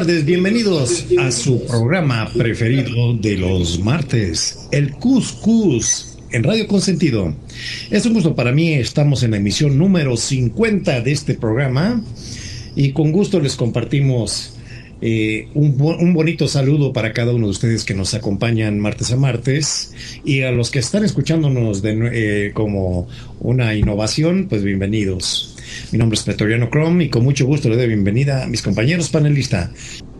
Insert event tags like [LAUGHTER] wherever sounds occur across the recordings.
tardes, bienvenidos a su programa preferido de los martes, el Cuscus en Radio Consentido. Es un gusto para mí, estamos en la emisión número 50 de este programa y con gusto les compartimos eh, un, bo- un bonito saludo para cada uno de ustedes que nos acompañan martes a martes y a los que están escuchándonos de eh, como una innovación, pues bienvenidos. Mi nombre es Pretoriano Chrome y con mucho gusto le doy bienvenida a mis compañeros panelistas.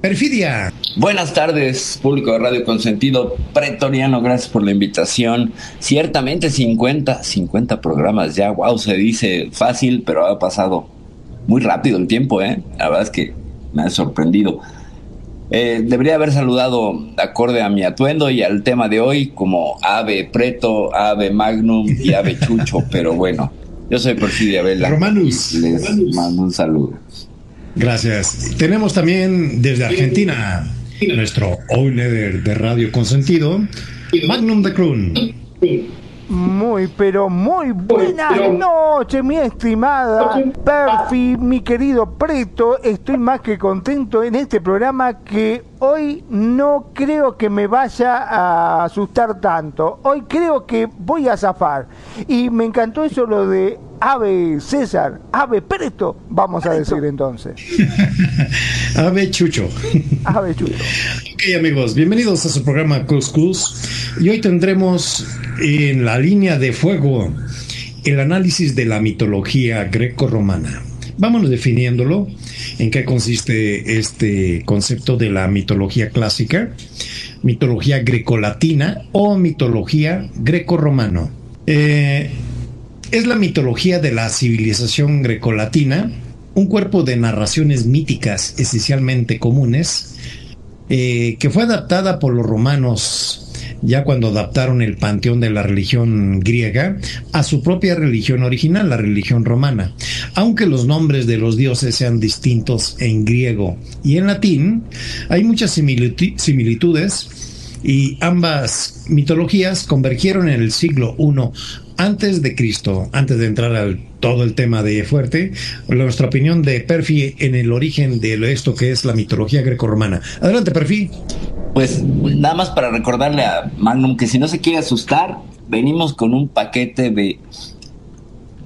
Perfidia, Buenas tardes, público de Radio Consentido Pretoriano, gracias por la invitación. Ciertamente 50, 50 programas ya, wow, se dice fácil, pero ha pasado muy rápido el tiempo, ¿eh? La verdad es que me ha sorprendido. Eh, debería haber saludado acorde a mi atuendo y al tema de hoy como Ave Preto, Ave Magnum y Ave Chucho, [LAUGHS] pero bueno, yo soy Porfidia Vela. Romanus. Les mando un saludo. gracias. Tenemos también desde Argentina nuestro Oiler de Radio Consentido, Magnum de Crun. Muy, pero muy buenas noches, mi estimada Perfi, mi querido Preto. Estoy más que contento en este programa que hoy no creo que me vaya a asustar tanto. Hoy creo que voy a zafar. Y me encantó eso lo de Ave César, Ave Preto, vamos a decir entonces. [LAUGHS] Ave Chucho. Ave Chucho. Ok amigos, bienvenidos a su programa Cuscus y hoy tendremos en la línea de fuego el análisis de la mitología greco-romana. Vámonos definiéndolo, en qué consiste este concepto de la mitología clásica, mitología grecolatina o mitología greco-romano. Eh, es la mitología de la civilización grecolatina, un cuerpo de narraciones míticas esencialmente comunes, eh, que fue adaptada por los romanos ya cuando adaptaron el panteón de la religión griega a su propia religión original, la religión romana. Aunque los nombres de los dioses sean distintos en griego y en latín, hay muchas similitu- similitudes y ambas mitologías convergieron en el siglo I antes de Cristo, antes de entrar al todo el tema de fuerte, nuestra opinión de Perfi en el origen de esto que es la mitología grecorromana. Adelante, Perfi. Pues nada más para recordarle a Magnum que si no se quiere asustar, venimos con un paquete de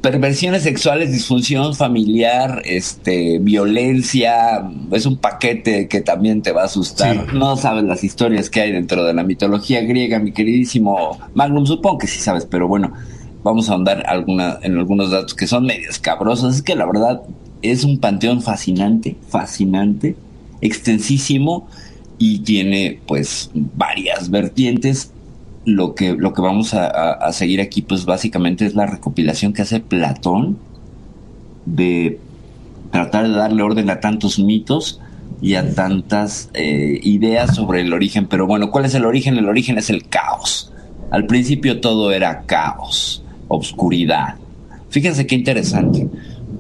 perversiones sexuales, disfunción familiar, este, violencia, es un paquete que también te va a asustar. Sí. No sabes las historias que hay dentro de la mitología griega, mi queridísimo Magnum, supongo que sí sabes, pero bueno, vamos a ahondar alguna, en algunos datos que son medio escabrosos. Es que la verdad es un panteón fascinante, fascinante, extensísimo y tiene pues varias vertientes. Lo que, lo que vamos a, seguir aquí pues básicamente es la recopilación que hace Platón de tratar de darle orden a tantos mitos y a tantas eh, ideas sobre el origen. Pero bueno, ¿cuál es el origen? El origen es el caos. Al principio todo era caos, obscuridad. Fíjense qué interesante,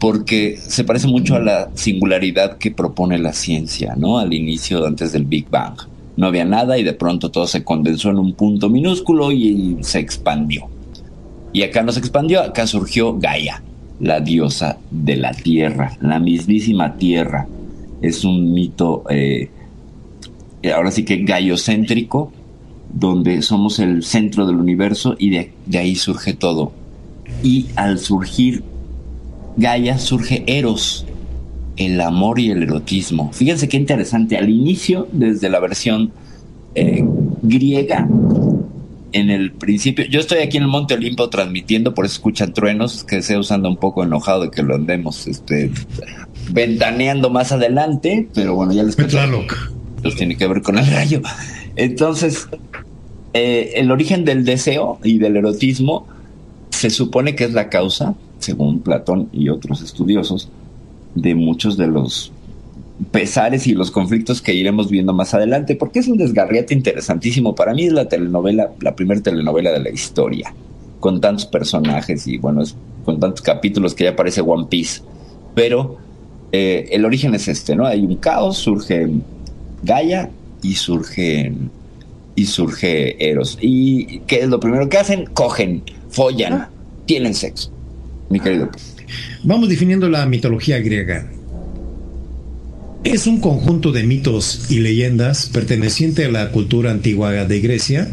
porque se parece mucho a la singularidad que propone la ciencia, ¿no? Al inicio, antes del Big Bang. No había nada y de pronto todo se condensó en un punto minúsculo y se expandió. Y acá no se expandió, acá surgió Gaia, la diosa de la tierra, la mismísima tierra. Es un mito, eh, ahora sí que gaiocéntrico, donde somos el centro del universo y de, de ahí surge todo. Y al surgir Gaia surge Eros, el amor y el erotismo. Fíjense qué interesante. Al inicio, desde la versión eh, griega, en el principio, yo estoy aquí en el Monte Olimpo transmitiendo, por eso escuchan truenos, que se usando un poco enojado de que lo andemos este, ventaneando más adelante, pero bueno, ya les Los tiene que ver con el rayo. Entonces, eh, el origen del deseo y del erotismo se supone que es la causa, según Platón y otros estudiosos, de muchos de los pesares y los conflictos que iremos viendo más adelante, porque es un desgarriate interesantísimo. Para mí es la telenovela, la primera telenovela de la historia, con tantos personajes y bueno, con tantos capítulos que ya parece One Piece. Pero eh, el origen es este, ¿no? Hay un caos, surge Gaia y surge y surge Eros. ¿Y qué es lo primero que hacen? Cogen, follan, tienen sexo. Mi querido. Vamos definiendo la mitología griega. Es un conjunto de mitos y leyendas perteneciente a la cultura antigua de Grecia,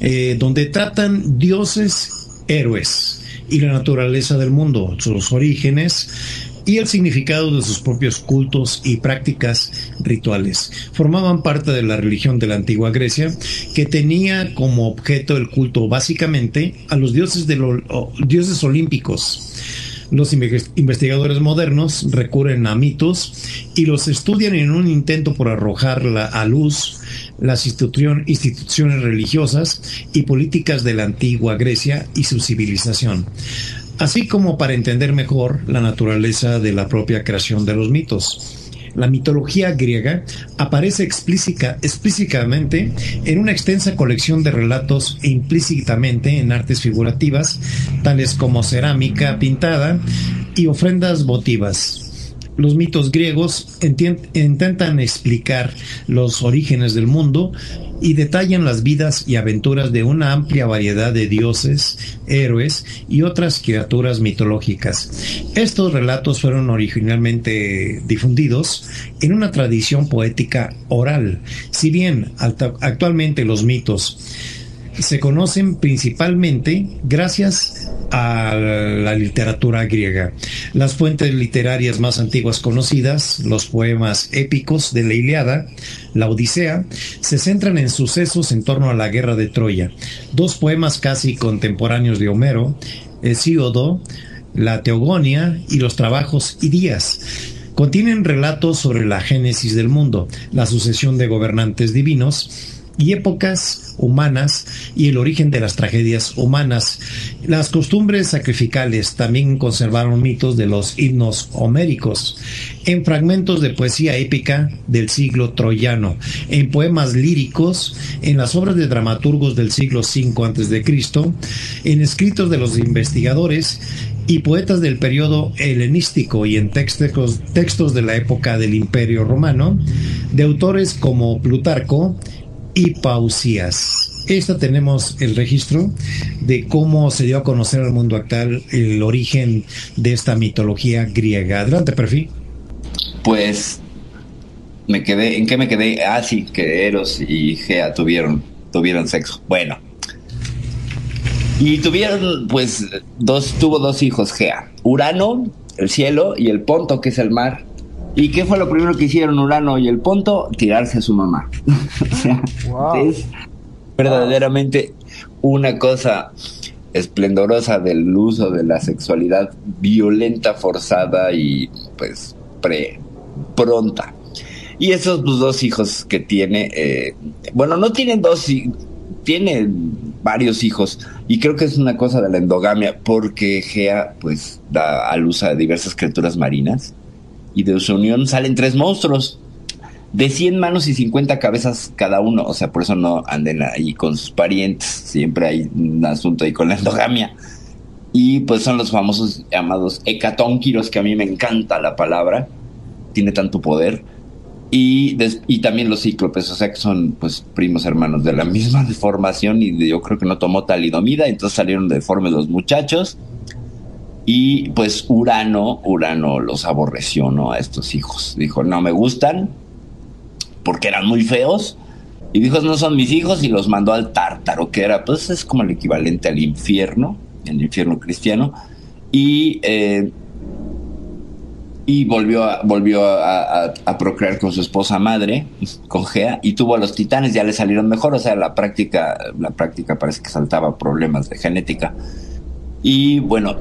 eh, donde tratan dioses, héroes y la naturaleza del mundo, sus orígenes y el significado de sus propios cultos y prácticas rituales. Formaban parte de la religión de la antigua Grecia, que tenía como objeto el culto básicamente a los dioses, de dioses olímpicos los investigadores modernos recurren a mitos y los estudian en un intento por arrojar a luz las instituciones religiosas y políticas de la antigua Grecia y su civilización, así como para entender mejor la naturaleza de la propia creación de los mitos la mitología griega aparece explícitamente en una extensa colección de relatos e implícitamente en artes figurativas, tales como cerámica pintada y ofrendas votivas. Los mitos griegos intentan explicar los orígenes del mundo y detallan las vidas y aventuras de una amplia variedad de dioses, héroes y otras criaturas mitológicas. Estos relatos fueron originalmente difundidos en una tradición poética oral, si bien actualmente los mitos se conocen principalmente gracias a la literatura griega. Las fuentes literarias más antiguas conocidas, los poemas épicos de la Iliada, la Odisea, se centran en sucesos en torno a la guerra de Troya. Dos poemas casi contemporáneos de Homero, Hesíodo, la Teogonia y los trabajos Idías contienen relatos sobre la génesis del mundo, la sucesión de gobernantes divinos, y épocas humanas y el origen de las tragedias humanas. Las costumbres sacrificales también conservaron mitos de los himnos homéricos, en fragmentos de poesía épica del siglo troyano, en poemas líricos, en las obras de dramaturgos del siglo V a.C., en escritos de los investigadores y poetas del periodo helenístico y en textos, textos de la época del Imperio Romano, de autores como Plutarco, y Pausías. Esta tenemos el registro de cómo se dio a conocer al mundo actual el origen de esta mitología griega. Adelante, perfil. Pues me quedé, ¿en qué me quedé? Ah, sí, que Eros y Gea tuvieron, tuvieron sexo. Bueno. Y tuvieron, pues, dos, tuvo dos hijos Gea. Urano, el cielo, y el Ponto, que es el mar. ¿Y qué fue lo primero que hicieron Urano y el Ponto? Tirarse a su mamá. [LAUGHS] o sea, es verdaderamente una cosa esplendorosa del uso de la sexualidad violenta, forzada y pues pre pronta. Y esos dos hijos que tiene, eh, bueno, no tienen dos, tiene varios hijos y creo que es una cosa de la endogamia porque Gea pues da a luz a diversas criaturas marinas y de su unión salen tres monstruos de 100 manos y 50 cabezas cada uno. O sea, por eso no anden ahí con sus parientes. Siempre hay un asunto ahí con la endogamia. Y pues son los famosos llamados hecatónquiros, que a mí me encanta la palabra. Tiene tanto poder. Y, y también los cíclopes, o sea que son pues primos hermanos de la misma [LAUGHS] deformación y yo creo que no tomó talidomida, entonces salieron deformes los muchachos y pues Urano, Urano los aborreció, ¿no? A estos hijos. Dijo, no me gustan porque eran muy feos. Y dijo, no son mis hijos y los mandó al tártaro, que era, pues es como el equivalente al infierno, el infierno cristiano. Y eh, y volvió a, volvió a, procrear con su esposa madre, con Gea, y tuvo a los titanes, ya le salieron mejor, o sea, la práctica, la práctica parece que saltaba problemas de genética. Y bueno,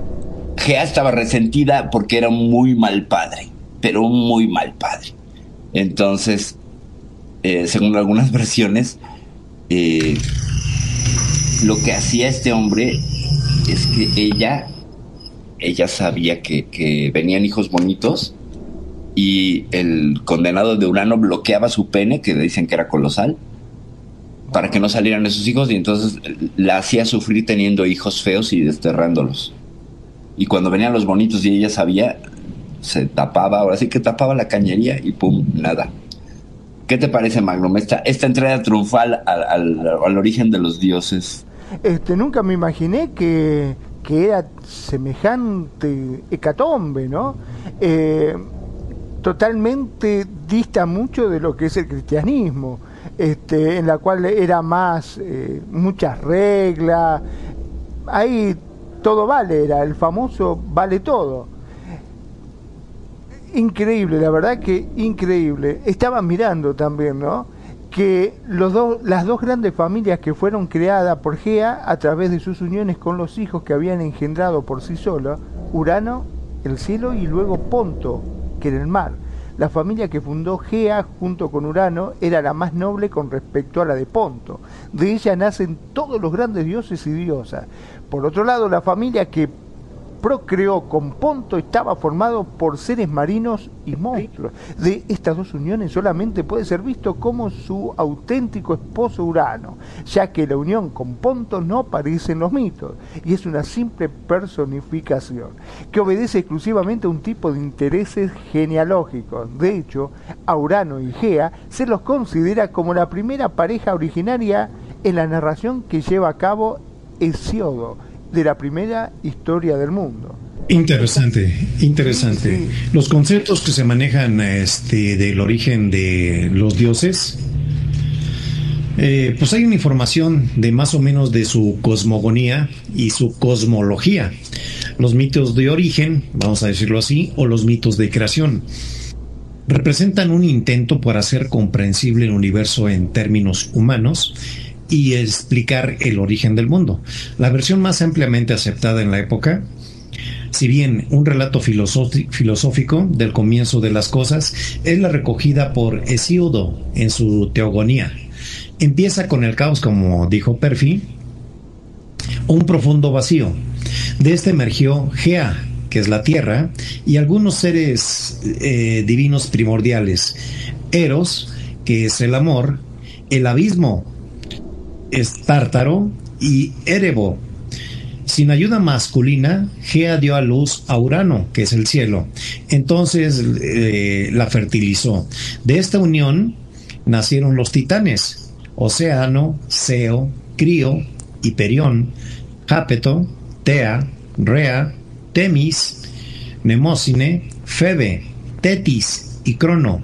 Gea estaba resentida porque era un muy mal padre, pero un muy mal padre. Entonces, eh, según algunas [LAUGHS] versiones, eh, lo que hacía este hombre es que ella ella sabía que, venían hijos bonitos y el condenado de Urano bloqueaba su pene, que dicen que era colosal, para que no salieran esos hijos y entonces la hacía sufrir teniendo hijos feos y desterrándolos. Y cuando venían los bonitos y ella sabía, se tapaba, ahora sí que tapaba la cañería y pum, nada. ¿Qué te parece, Magnum? Esta, esta entrega triunfal al, al origen de los dioses. Este, nunca me imaginé que que era semejante hecatombe, ¿no? Eh, totalmente dista mucho de lo que es el cristianismo, este, en la cual era más eh, muchas reglas, ahí todo vale, era el famoso vale todo. Increíble, la verdad que increíble. Estaba mirando también, ¿no? que los dos, las dos grandes familias que fueron creadas por Gea a través de sus uniones con los hijos que habían engendrado por sí sola, Urano, el cielo y luego Ponto, que era el mar. La familia que fundó Gea junto con Urano era la más noble con respecto a la de Ponto. De ella nacen todos los grandes dioses y diosas. Por otro lado, la familia que procreó con Ponto estaba formado por seres marinos y monstruos. De estas dos uniones solamente puede ser visto como su auténtico esposo Urano, ya que la unión con Ponto no aparece en los mitos y es una simple personificación que obedece exclusivamente a un tipo de intereses genealógicos. De hecho, a Urano y Gea se los considera como la primera pareja originaria en la narración que lleva a cabo Hesiodo de la primera historia del mundo. Interesante, interesante. Los conceptos que se manejan este, del origen de los dioses, eh, pues hay una información de más o menos de su cosmogonía y su cosmología. Los mitos de origen, vamos a decirlo así, o los mitos de creación, representan un intento por hacer comprensible el universo en términos humanos y explicar el origen del mundo. La versión más ampliamente aceptada en la época, si bien un relato filosófico del comienzo de las cosas, es la recogida por Hesíodo en su Teogonía. Empieza con el caos, como dijo Perfi, un profundo vacío. De este emergió Gea, que es la tierra, y algunos seres eh, divinos primordiales. Eros, que es el amor, el abismo, Estártaro y Erebo. Sin ayuda masculina, Gea dio a luz a Urano, que es el cielo. Entonces eh, la fertilizó. De esta unión nacieron los titanes, Océano, Seo, Crío, Hiperión, Jápeto, Tea, Rea, Temis, Nemósine, Febe, Tetis y Crono.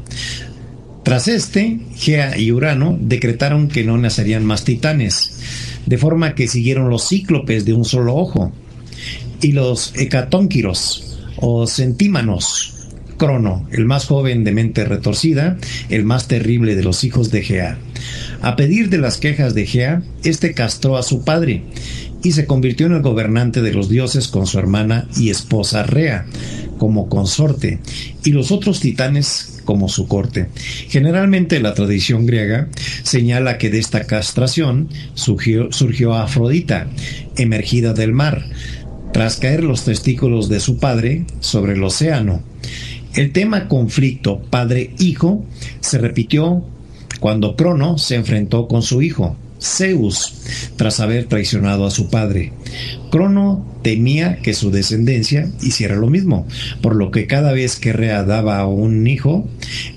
Tras este, Gea y Urano decretaron que no nacerían más titanes, de forma que siguieron los cíclopes de un solo ojo, y los hecatónquiros o centímanos, Crono, el más joven de mente retorcida, el más terrible de los hijos de Gea. A pedir de las quejas de Gea, este castró a su padre y se convirtió en el gobernante de los dioses con su hermana y esposa Rea como consorte, y los otros titanes como su corte. Generalmente la tradición griega señala que de esta castración surgió, Afrodita, emergida del mar, tras caer los testículos de su padre sobre el océano. El tema conflicto padre-hijo se repitió cuando Crono se enfrentó con su hijo, Zeus, tras haber traicionado a su padre. Crono temía que su descendencia hiciera lo mismo, por lo que cada vez que Rea daba a un hijo,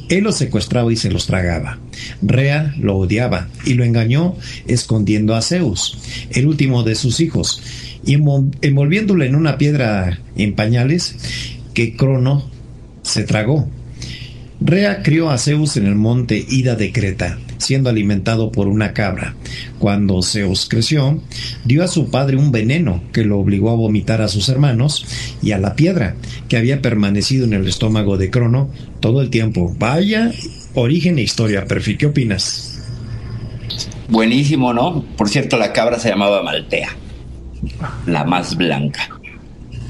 él lo secuestraba y se los tragaba. Rea lo odiaba y lo engañó escondiendo a Zeus, el último de sus hijos, y envolviéndolo en una piedra en pañales que Crono se tragó. Rea crió a Zeus en el monte Ida de Creta, siendo alimentado por una cabra. Cuando Zeus creció, dio a su padre un veneno que lo obligó a vomitar a sus hermanos y a la piedra que había permanecido en el estómago de Crono todo el tiempo. Vaya origen e historia, Perfi, ¿qué opinas? Buenísimo, ¿no? Por cierto, la cabra se llamaba Maltea, la más blanca.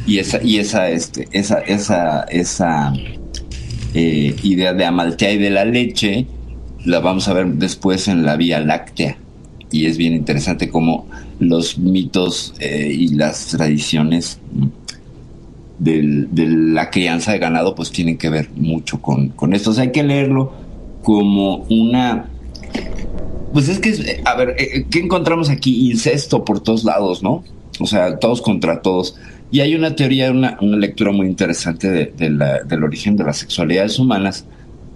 Y esa, y esa, este, esa, esa, esa eh, idea de Amaltea y de la leche la vamos a ver después en la Vía Láctea. Y es bien interesante cómo los mitos eh, y las tradiciones de la crianza de ganado pues tienen que ver mucho con, con esto. O sea, hay que leerlo como una... Pues es que, a ver, eh, ¿qué encontramos aquí? Incesto por todos lados, ¿no? O sea, todos contra todos. Y hay una teoría, una, una lectura muy interesante del origen de las sexualidades humanas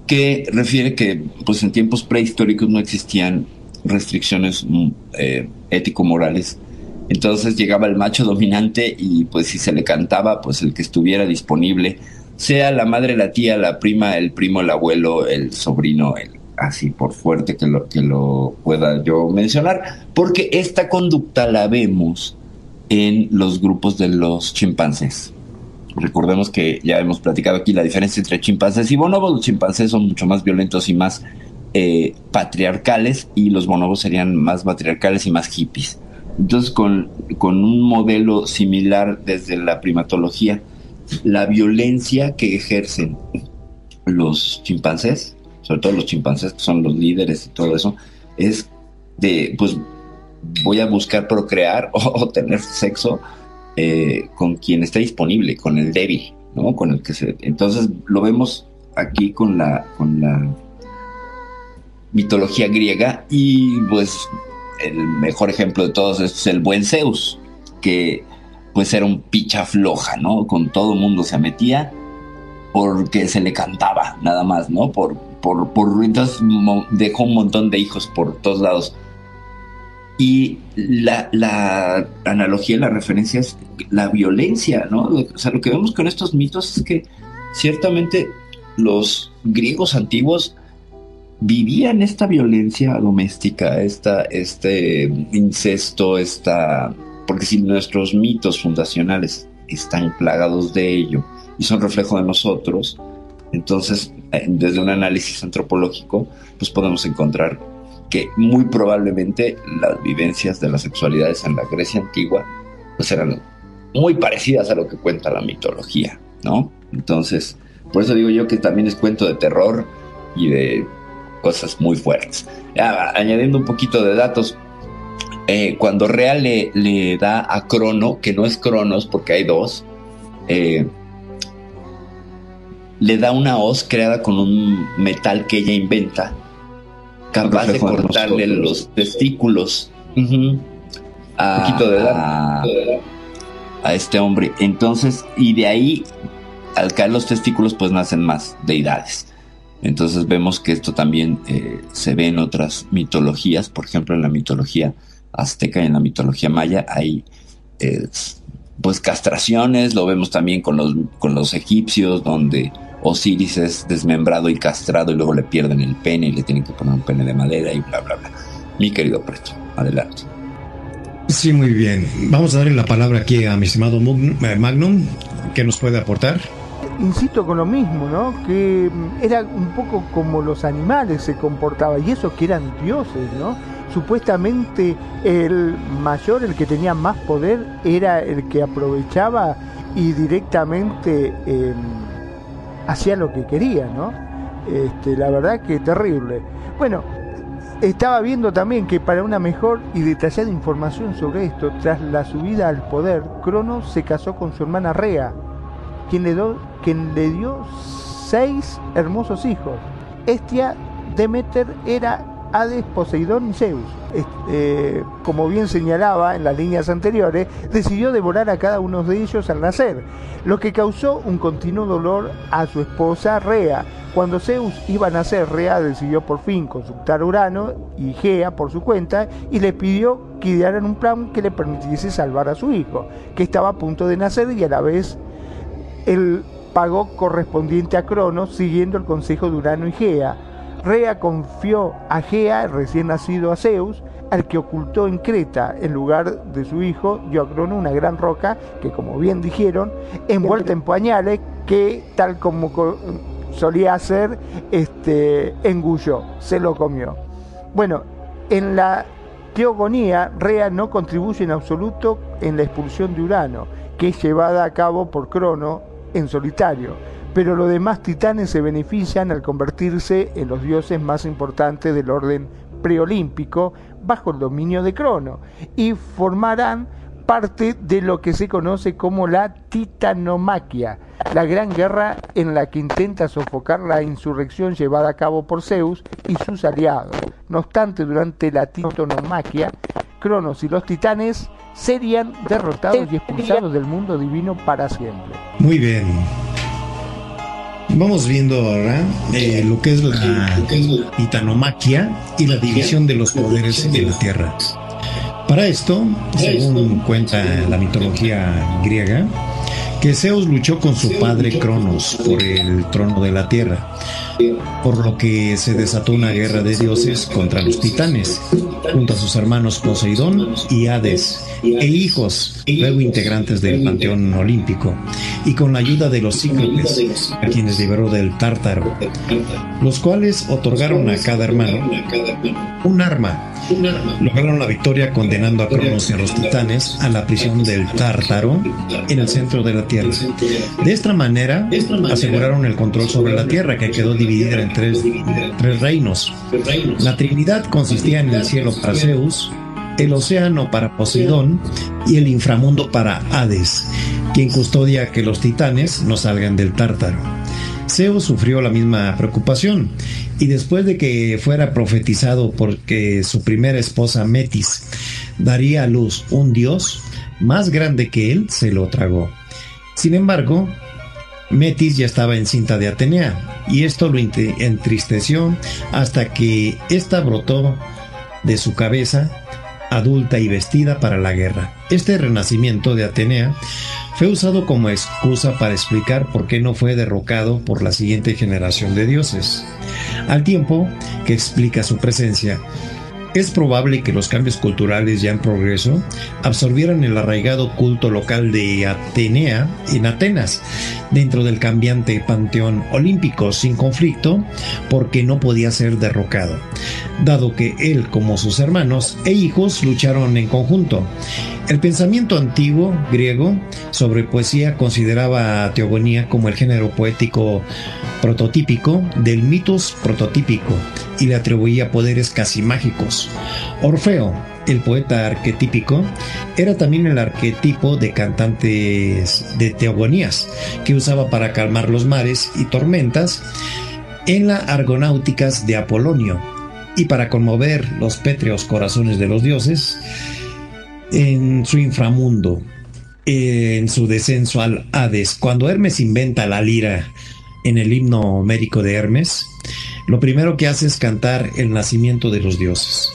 que refiere que pues en tiempos prehistóricos no existían restricciones mm, eh, ético-morales. Entonces llegaba el macho dominante y pues si se le cantaba, pues el que estuviera disponible, sea la madre, la tía, la prima, el primo, el abuelo, el sobrino, el, así por fuerte que lo, que lo pueda yo mencionar, porque esta conducta la vemos en los grupos de los chimpancés. Recordemos que ya hemos platicado aquí la diferencia entre chimpancés y bonobos. Los chimpancés son mucho más violentos y más eh, patriarcales y los bonobos serían más matriarcales y más hippies. Entonces, con, con un modelo similar desde la primatología, la violencia que ejercen los chimpancés, sobre todo los chimpancés que son los líderes y todo eso, es de, pues voy a buscar procrear [LAUGHS] o, tener sexo eh, con quien está disponible, con el débil, ¿no? Con el que se. Entonces lo vemos aquí con la, con la mitología griega y pues el mejor ejemplo de todos es el buen Zeus, que pues era un picha floja, ¿no? Con todo mundo se metía porque se le cantaba, nada más, ¿no? Por, por, por entonces dejó un montón de hijos por todos lados. Y la, la analogía, la referencia es la violencia, ¿no? O sea, lo que vemos con estos mitos es que ciertamente los griegos antiguos vivían esta violencia doméstica, esta, este incesto, esta... Porque si nuestros mitos fundacionales están plagados de ello y son reflejo de nosotros, entonces desde un análisis antropológico, pues podemos encontrar que muy probablemente las vivencias de las sexualidades en la Grecia antigua pues eran muy parecidas a lo que cuenta la mitología, ¿no? Entonces, por eso digo yo que también es cuento de terror y de cosas muy fuertes. añadiendo un poquito de datos, eh, cuando Rea le, le, da a Crono, que no es Cronos porque hay dos, eh, le da una hoz creada con un metal que ella inventa capaz de cortarle los testículos. A, poquito de edad, a, este hombre. Entonces, y de ahí, al caer los testículos, pues nacen más deidades. Entonces vemos que esto también eh, se ve en otras mitologías, por ejemplo en la mitología azteca y en la mitología maya hay eh, pues castraciones, lo vemos también con los, con los egipcios, donde Osiris es desmembrado y castrado y luego le pierden el pene y le tienen que poner un pene de madera y bla, bla, bla. Mi querido Preto, adelante. Sí, muy bien. Vamos a darle la palabra aquí a mi estimado eh, Magnum, que nos puede aportar. Insisto con lo mismo, ¿no? Que mm, era un poco como los animales se comportaban, y eso que eran dioses, ¿no? Supuestamente el mayor, el que tenía más poder, era el que aprovechaba y directamente... Eh, hacía lo que quería, ¿no? Este, la verdad que terrible. Bueno, estaba viendo también que para una mejor y detallada información sobre esto, tras la subida al poder, Cronos se casó con su hermana Rea, quien le, quien le dio seis hermosos hijos. Estia Demeter era Hades, Poseidón y Zeus. Eh, como bien señalaba en las líneas anteriores, decidió devorar a cada uno de ellos al nacer, lo que causó un continuo dolor a su esposa Rea. Cuando Zeus iba a nacer, Rea decidió por fin consultar a Urano y Gea por su cuenta y le pidió que idearan un plan que le permitiese salvar a su hijo, que estaba a punto de nacer y a la vez el pago correspondiente a Cronos siguiendo el consejo de Urano y Gea. Rea confió a Gea, recién nacido a Zeus, al que ocultó en Creta, en lugar de su hijo, dio a Crono una gran roca que, como bien dijeron, envuelta en pañales, que tal como solía hacer, este, engulló, se lo comió. Bueno, en la teogonía, Rea no contribuye en absoluto en la expulsión de Urano, que es llevada a cabo por Crono en solitario, pero los demás titanes se benefician al convertirse en los dioses más importantes del orden preolímpico bajo el dominio de Crono y formarán parte de lo que se conoce como la titanomaquia, la gran guerra en la que intenta sofocar la insurrección llevada a cabo por Zeus y sus aliados. No obstante, durante la titanomaquia, Cronos y los titanes serían derrotados y expulsados del mundo divino para siempre. Muy bien. Vamos viendo ahora eh, lo que es la titanomaquia y la división de los poderes de la Tierra. Para esto, según cuenta la mitología griega, que Zeus luchó con su padre Cronos por el trono de la tierra, por lo que se desató una guerra de dioses contra los titanes, junto a sus hermanos Poseidón y Hades, e hijos, luego integrantes del panteón olímpico, y con la ayuda de los cíclopes, a quienes liberó del tártaro, los cuales otorgaron a cada hermano un arma lograron la victoria condenando a Cronos y a los titanes a la prisión del Tártaro en el centro de la Tierra. De esta manera aseguraron el control sobre la Tierra que quedó dividida en tres, tres reinos. La Trinidad consistía en el cielo para Zeus, el océano para Poseidón y el inframundo para Hades, quien custodia que los titanes no salgan del Tártaro. Zeus sufrió la misma preocupación y después de que fuera profetizado porque su primera esposa Metis daría a luz un dios más grande que él, se lo tragó. Sin embargo, Metis ya estaba encinta de Atenea y esto lo entristeció hasta que ésta brotó de su cabeza adulta y vestida para la guerra. Este renacimiento de Atenea fue usado como excusa para explicar por qué no fue derrocado por la siguiente generación de dioses. Al tiempo que explica su presencia, es probable que los cambios culturales ya en progreso absorbieran el arraigado culto local de Atenea en Atenas, dentro del cambiante panteón olímpico sin conflicto, porque no podía ser derrocado, dado que él como sus hermanos e hijos lucharon en conjunto. El pensamiento antiguo griego sobre poesía consideraba a teogonía como el género poético prototípico del mitos prototípico y le atribuía poderes casi mágicos. Orfeo, el poeta arquetípico, era también el arquetipo de cantantes de teogonías que usaba para calmar los mares y tormentas en las argonáuticas de Apolonio y para conmover los pétreos corazones de los dioses en su inframundo, en su descenso al Hades. Cuando Hermes inventa la lira en el himno homérico de Hermes, lo primero que hace es cantar el nacimiento de los dioses.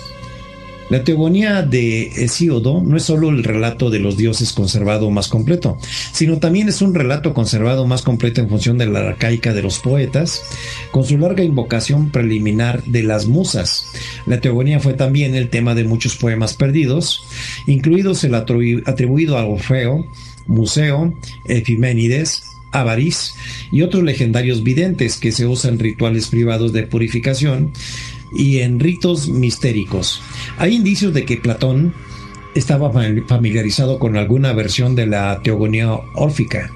La teogonía de Hesíodo no es solo el relato de los dioses conservado más completo, sino también es un relato conservado más completo en función de la arcaica de los poetas, con su larga invocación preliminar de las musas. La teogonía fue también el tema de muchos poemas perdidos, incluidos el atribuido a Orfeo, Museo, Efiménides, Avaris y otros legendarios videntes que se usan rituales privados de purificación y en ritos mistéricos. Hay indicios de que Platón estaba familiarizado con alguna versión de la teogonía órfica.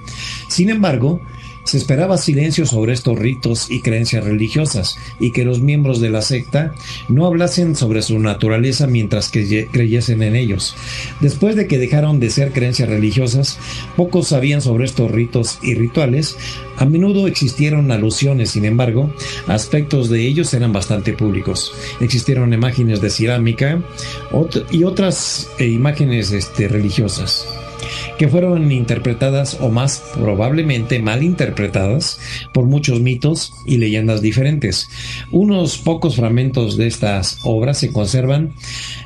Sin embargo, se esperaba silencio sobre estos ritos y creencias religiosas y que los miembros de la secta no hablasen sobre su naturaleza mientras que creyesen en ellos. Después de que dejaron de ser creencias religiosas, pocos sabían sobre estos ritos y rituales. A menudo existieron alusiones, sin embargo, aspectos de ellos eran bastante públicos. Existieron imágenes de cerámica y otras eh, imágenes este, religiosas. Que fueron interpretadas o más probablemente mal interpretadas por muchos mitos y leyendas diferentes. Unos pocos fragmentos de estas obras se conservan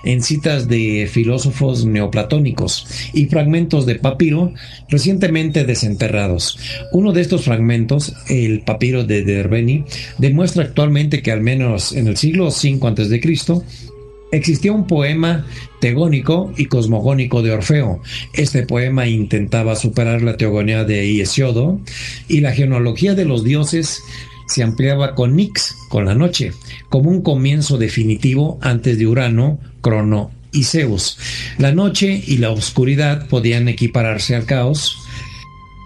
en citas de filósofos neoplatónicos y fragmentos de papiro recientemente desenterrados. Uno de estos fragmentos, el papiro de Derbeni, demuestra actualmente que al menos en el siglo V a.C., Existía un poema tegónico y cosmogónico de Orfeo. Este poema intentaba superar la teogonía de Hesiodo y la genealogía de los dioses se ampliaba con Nix, con la noche, como un comienzo definitivo antes de Urano, Crono y Zeus. La noche y la oscuridad podían equipararse al caos,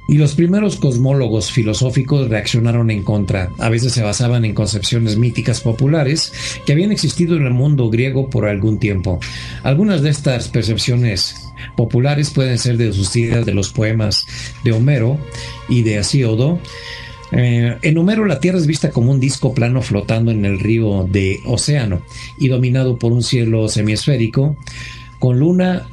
y los primeros cosmólogos filosóficos reaccionaron en contra. A veces se basaban en concepciones míticas populares que habían existido en el mundo griego por algún tiempo. Algunas de estas percepciones populares pueden ser deducidas de los poemas de Homero y de Hesíodo. Eh, en Homero la Tierra es vista como un disco plano flotando en el río de océano y dominado por un cielo semiesférico con luna,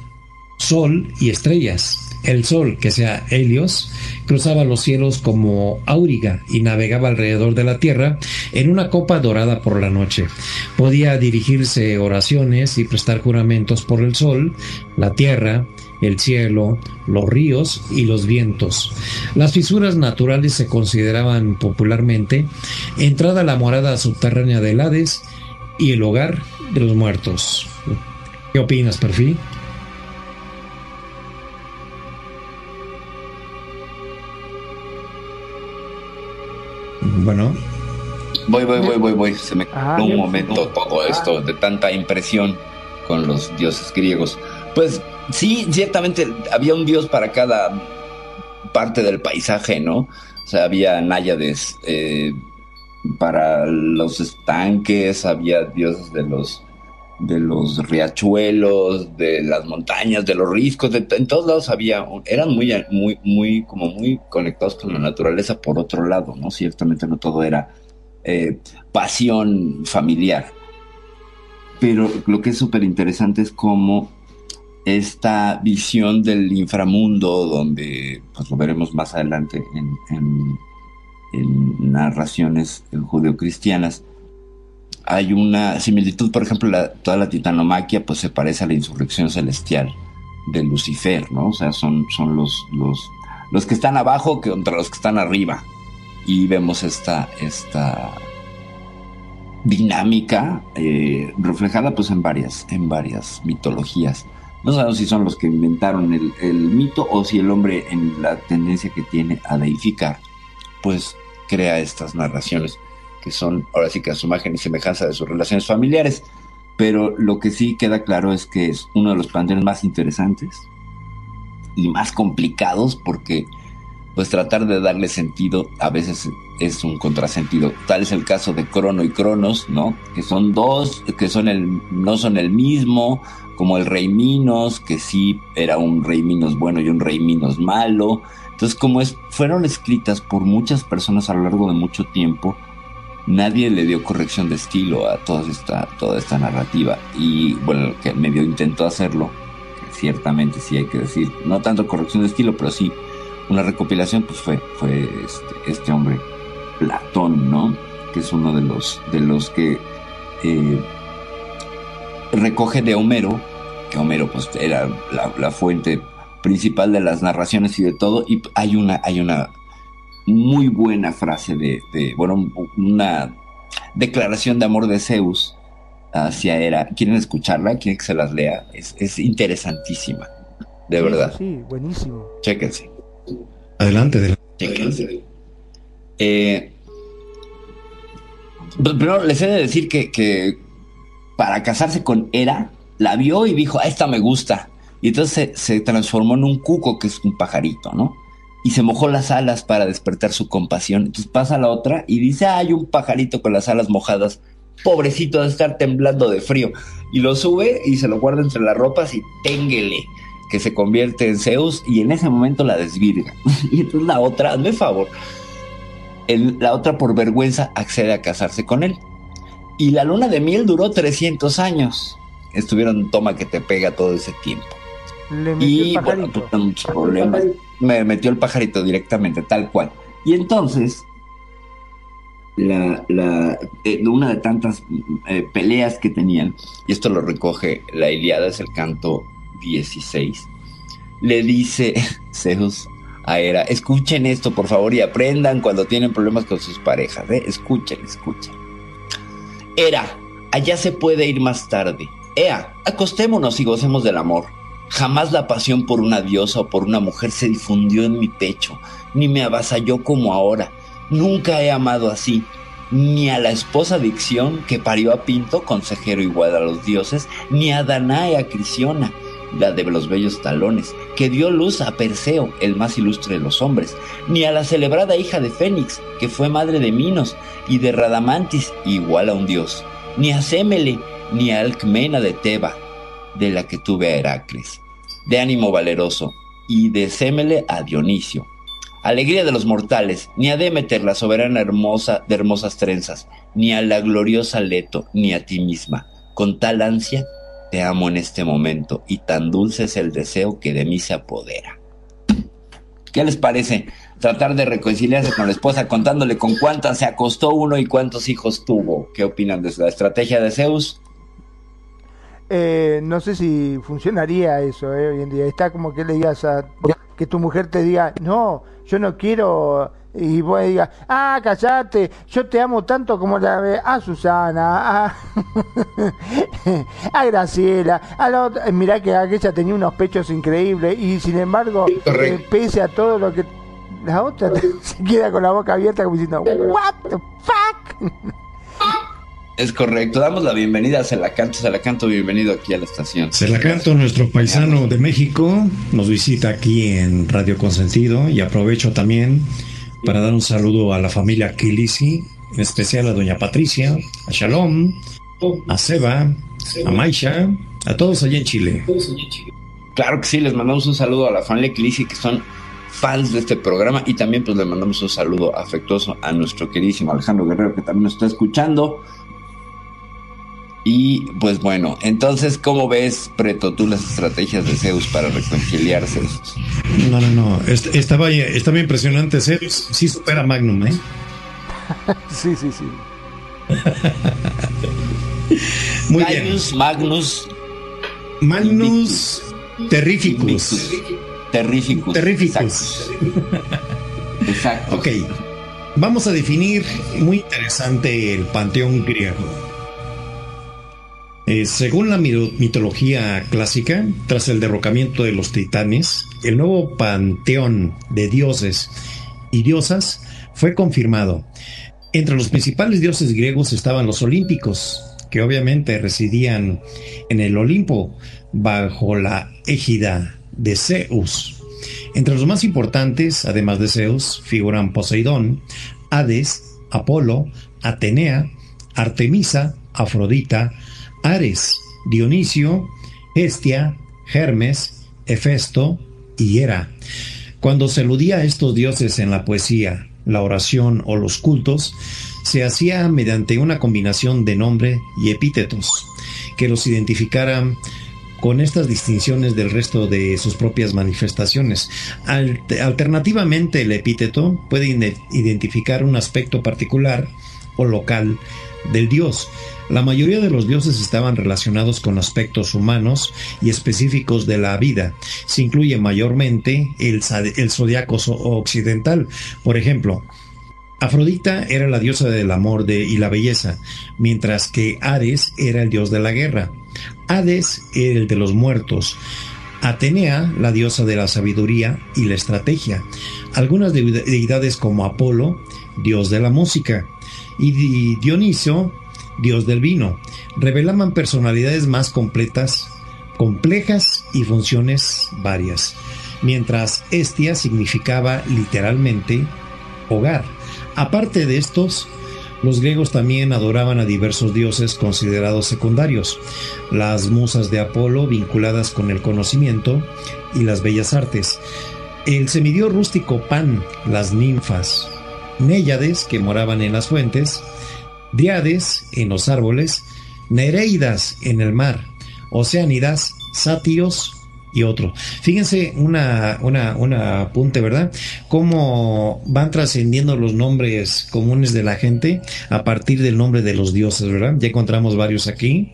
sol y estrellas. El sol, que sea Helios, cruzaba los cielos como auriga y navegaba alrededor de la tierra en una copa dorada por la noche. Podía dirigirse oraciones y prestar juramentos por el sol, la tierra, el cielo, los ríos y los vientos. Las fisuras naturales se consideraban popularmente entrada a la morada subterránea del Hades y el hogar de los muertos. ¿Qué opinas, Perfil? Bueno. Voy, voy, voy, voy, voy. Se me ah, un momento todo esto de tanta impresión con los dioses griegos. Pues sí, ciertamente había un dios para cada parte del paisaje, ¿no? O sea, había náyades eh, para los estanques, había dioses de los de los riachuelos, de las montañas, de los riscos, en todos lados había, eran muy, muy, muy, como muy conectados con la naturaleza por otro lado, ¿no? Ciertamente no todo era eh, pasión familiar. Pero lo que es súper interesante es cómo esta visión del inframundo, donde pues lo veremos más adelante en, narraciones judeocristianas, hay una similitud, por ejemplo, toda la titanomaquia pues se parece a la insurrección celestial de Lucifer, ¿no? O sea, son, son los, los, los que están abajo contra los que están arriba. Y vemos esta, esta dinámica eh, reflejada pues en varias, en varias mitologías. No sabemos si son los que inventaron el, el, mito o si el hombre en la tendencia que tiene a deificar, pues crea estas narraciones que son ahora sí que a su imagen y semejanza de sus relaciones familiares. Pero lo que sí queda claro es que es uno de los panteones más interesantes y más complicados porque pues tratar de darle sentido a veces es un contrasentido. Tal es el caso de Crono y Cronos, ¿no? Que son dos, que son el, no son el mismo, como el rey Minos, que sí era un rey Minos bueno y un rey Minos malo. Entonces, como es, fueron escritas por muchas personas a lo largo de mucho tiempo, nadie le dio corrección de estilo a toda esta, toda esta narrativa. Y bueno, que medio intentó hacerlo, ciertamente sí hay que decir, no tanto corrección de estilo, pero sí una recopilación, pues fue, fue este, este hombre, Platón, ¿no? Que es uno de los, de los que eh, recoge de Homero, que Homero pues era la, la fuente principal de las narraciones y de todo, y hay una, hay una muy buena frase de, bueno, una declaración de amor de Zeus hacia Hera. ¿Quieren escucharla? ¿Quieren que se las lea? Es, interesantísima, de verdad. Sí, buenísimo. Chéquense. Adelante, adelante. Chéquense. Eh, pues, primero les he de decir que, que, para casarse con Hera, la vio y dijo, a esta me gusta. Y entonces se, se transformó en un cuco, que es un pajarito, ¿no? Y se mojó las alas para despertar su compasión. Entonces pasa la otra y dice, hay un pajarito con las alas mojadas. Pobrecito de estar temblando de frío. Y lo sube y se lo guarda entre las ropas y ténguele, que se convierte en Zeus y en ese momento la desvirga. [LAUGHS] y entonces la otra, hazme favor, la otra por vergüenza accede a casarse con él. Y la luna de miel duró 300 años. Estuvieron toma que te pega todo ese tiempo. Le y bueno, tuve muchos problemas. Me metió el pajarito directamente, tal cual. Y entonces, la, la, de una de tantas eh, peleas que tenían, y esto lo recoge la Iliada, es el canto 16, le dice [LAUGHS] Zeus a Hera, escuchen esto por favor y aprendan cuando tienen problemas con sus parejas, ¿eh? escuchen, escuchen. Hera, allá se puede ir más tarde. Ea, acostémonos y gocemos del amor. Jamás la pasión por una diosa o por una mujer se difundió en mi pecho, ni me avasalló como ahora. Nunca he amado así, ni a la esposa de Ixión que parió a Pinto, consejero igual a los dioses, ni a Danae a Crisiona, la de los bellos talones, que dio luz a Perseo, el más ilustre de los hombres, ni a la celebrada hija de Fénix, que fue madre de Minos, y de Radamantis, igual a un dios, ni a Semele, ni a Alcmena de Teba, de la que tuve a Heracles, de ánimo valeroso, y de Semele a Dionisio. Alegría de los mortales, ni a Demeter, la soberana hermosa de hermosas trenzas, ni a la gloriosa Leto, ni a ti misma. Con tal ansia te amo en este momento, y tan dulce es el deseo que de mí se apodera. ¿Qué les parece? Tratar de reconciliarse con la esposa contándole con cuántas se acostó uno y cuántos hijos tuvo. ¿Qué opinan de la estrategia de Zeus? Eh, no sé si funcionaría eso eh, hoy en día. Está como que le digas a que tu mujer te diga, no, yo no quiero, y vos digas, ah, callate, yo te amo tanto como la ve a Susana, a, [LAUGHS] a Graciela, a la otra. Mirá que aquella tenía unos pechos increíbles y sin embargo, eh, pese a todo lo que. La otra [LAUGHS] se queda con la boca abierta como diciendo, ¿What the fuck? [LAUGHS] Es correcto, damos la bienvenida a Celacanto. Celacanto, bienvenido aquí a la estación. Celacanto, nuestro paisano de México, nos visita aquí en Radio Consentido y aprovecho también para dar un saludo a la familia Kilisi, en especial a doña Patricia, a Shalom, a Seba, a Maisha, a todos allá en Chile. Claro que sí, les mandamos un saludo a la familia Kilisi que son fans de este programa y también pues le mandamos un saludo afectuoso a nuestro queridísimo Alejandro Guerrero que también nos está escuchando. Y pues bueno, entonces, ¿cómo ves, Preto, tú las estrategias de Zeus para reconciliarse? No, no, no. Est estaba, estaba impresionante. Zeus sí supera a Magnum, ¿eh? [LAUGHS] sí, sí, sí. [LAUGHS] Muy Gaius, bien. Magnus. Magnus Terrificus. Invictus. Terrificus. Terrificus. Exacto. Exacto. Ok. Vamos a definir muy interesante el panteón griego. Eh, según la mitología clásica, tras el derrocamiento de los titanes, el nuevo panteón de dioses y diosas fue confirmado. Entre los principales dioses griegos estaban los olímpicos, que obviamente residían en el Olimpo bajo la égida de Zeus. Entre los más importantes, además de Zeus, figuran Poseidón, Hades, Apolo, Atenea, Artemisa, Afrodita, Ares, Dionisio, Hestia, Hermes, Hefesto y Hera. Cuando se aludía a estos dioses en la poesía, la oración o los cultos, se hacía mediante una combinación de nombre y epítetos que los identificaran con estas distinciones del resto de sus propias manifestaciones. Alternativamente, el epíteto puede identificar un aspecto particular o local del dios. La mayoría de los dioses estaban relacionados con aspectos humanos y específicos de la vida. Se incluye mayormente el, el zodiaco occidental. Por ejemplo, Afrodita era la diosa del amor de, y la belleza, mientras que Ares era el dios de la guerra. Hades era el de los muertos. Atenea, la diosa de la sabiduría y la estrategia. Algunas deidades como Apolo, dios de la música, y Dionisio, dios del vino, revelaban personalidades más completas, complejas y funciones varias, mientras Estia significaba literalmente hogar. Aparte de estos, los griegos también adoraban a diversos dioses considerados secundarios, las musas de Apolo vinculadas con el conocimiento y las bellas artes, el semidios rústico Pan, las ninfas, Néyades que moraban en las fuentes, Diades en los árboles, Nereidas en el mar, Oceánidas, Sátiros y otro. Fíjense una, una, una apunte, ¿verdad? Cómo van trascendiendo los nombres comunes de la gente a partir del nombre de los dioses, ¿verdad? Ya encontramos varios aquí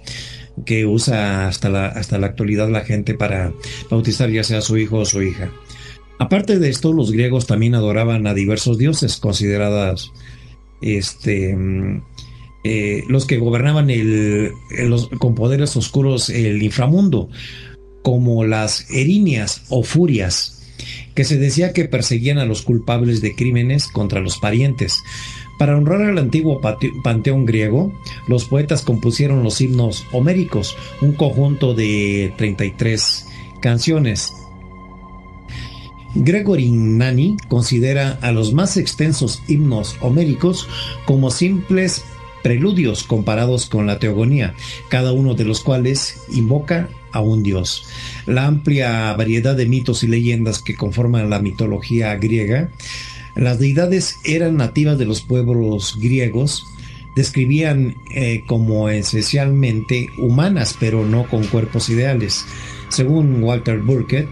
que usa hasta la, hasta la actualidad la gente para bautizar ya sea su hijo o su hija. Aparte de esto, los griegos también adoraban a diversos dioses consideradas este, mm, eh, los que gobernaban el, con poderes oscuros el inframundo, como las erinias o furias, que se decía que perseguían a los culpables de crímenes contra los parientes. Para honrar al antiguo panteón griego, los poetas compusieron los himnos homéricos, un conjunto de 33 canciones. Gregory Nani considera a los más extensos himnos homéricos como simples preludios comparados con la teogonía, cada uno de los cuales invoca a un dios. La amplia variedad de mitos y leyendas que conforman la mitología griega las deidades eran nativas de los pueblos griegos, describían eh, como esencialmente humanas, pero no con cuerpos ideales. Según Walter Burkett,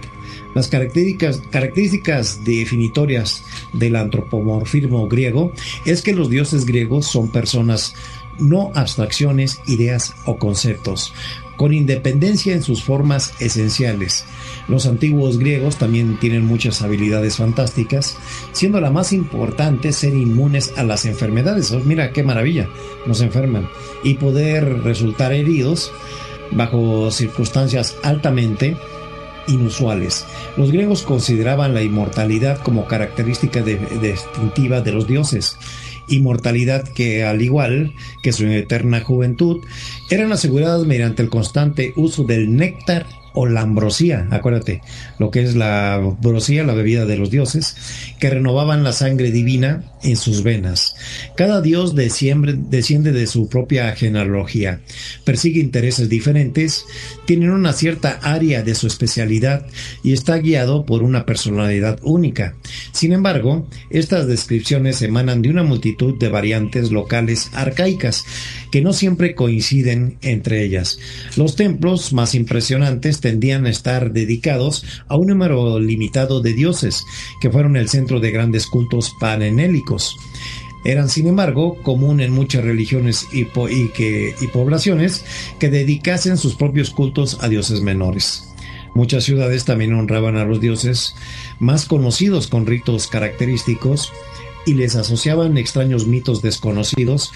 las características, definitorias del antropomorfismo griego es que los dioses griegos son personas, no abstracciones, ideas o conceptos, con independencia en sus formas esenciales. Los antiguos griegos también tienen muchas habilidades fantásticas, siendo la más importante ser inmunes a las enfermedades. Oh, mira qué maravilla, nos enferman. Y poder resultar heridos bajo circunstancias altamente inusuales. Los griegos consideraban la inmortalidad como característica distintiva de los dioses inmortalidad que, al igual que su eterna juventud, eran aseguradas mediante el constante uso del néctar o la ambrosía, acuérdate, lo que es la ambrosía, la bebida de los dioses, que renovaban la sangre divina en sus venas. Cada dios desciende de su propia genealogía, persigue intereses diferentes, tiene una cierta área de su especialidad y está guiado por una personalidad única. Sin embargo, estas descripciones emanan de una multitud de variantes locales arcaicas que no siempre coinciden entre ellas. Los templos más impresionantes tendían a estar dedicados a un número limitado de dioses, que fueron el centro de grandes cultos panenélicos. Eran, sin embargo, común en muchas religiones y, y poblaciones que dedicasen sus propios cultos a dioses menores. Muchas ciudades también honraban a los dioses más conocidos con ritos característicos y les asociaban extraños mitos desconocidos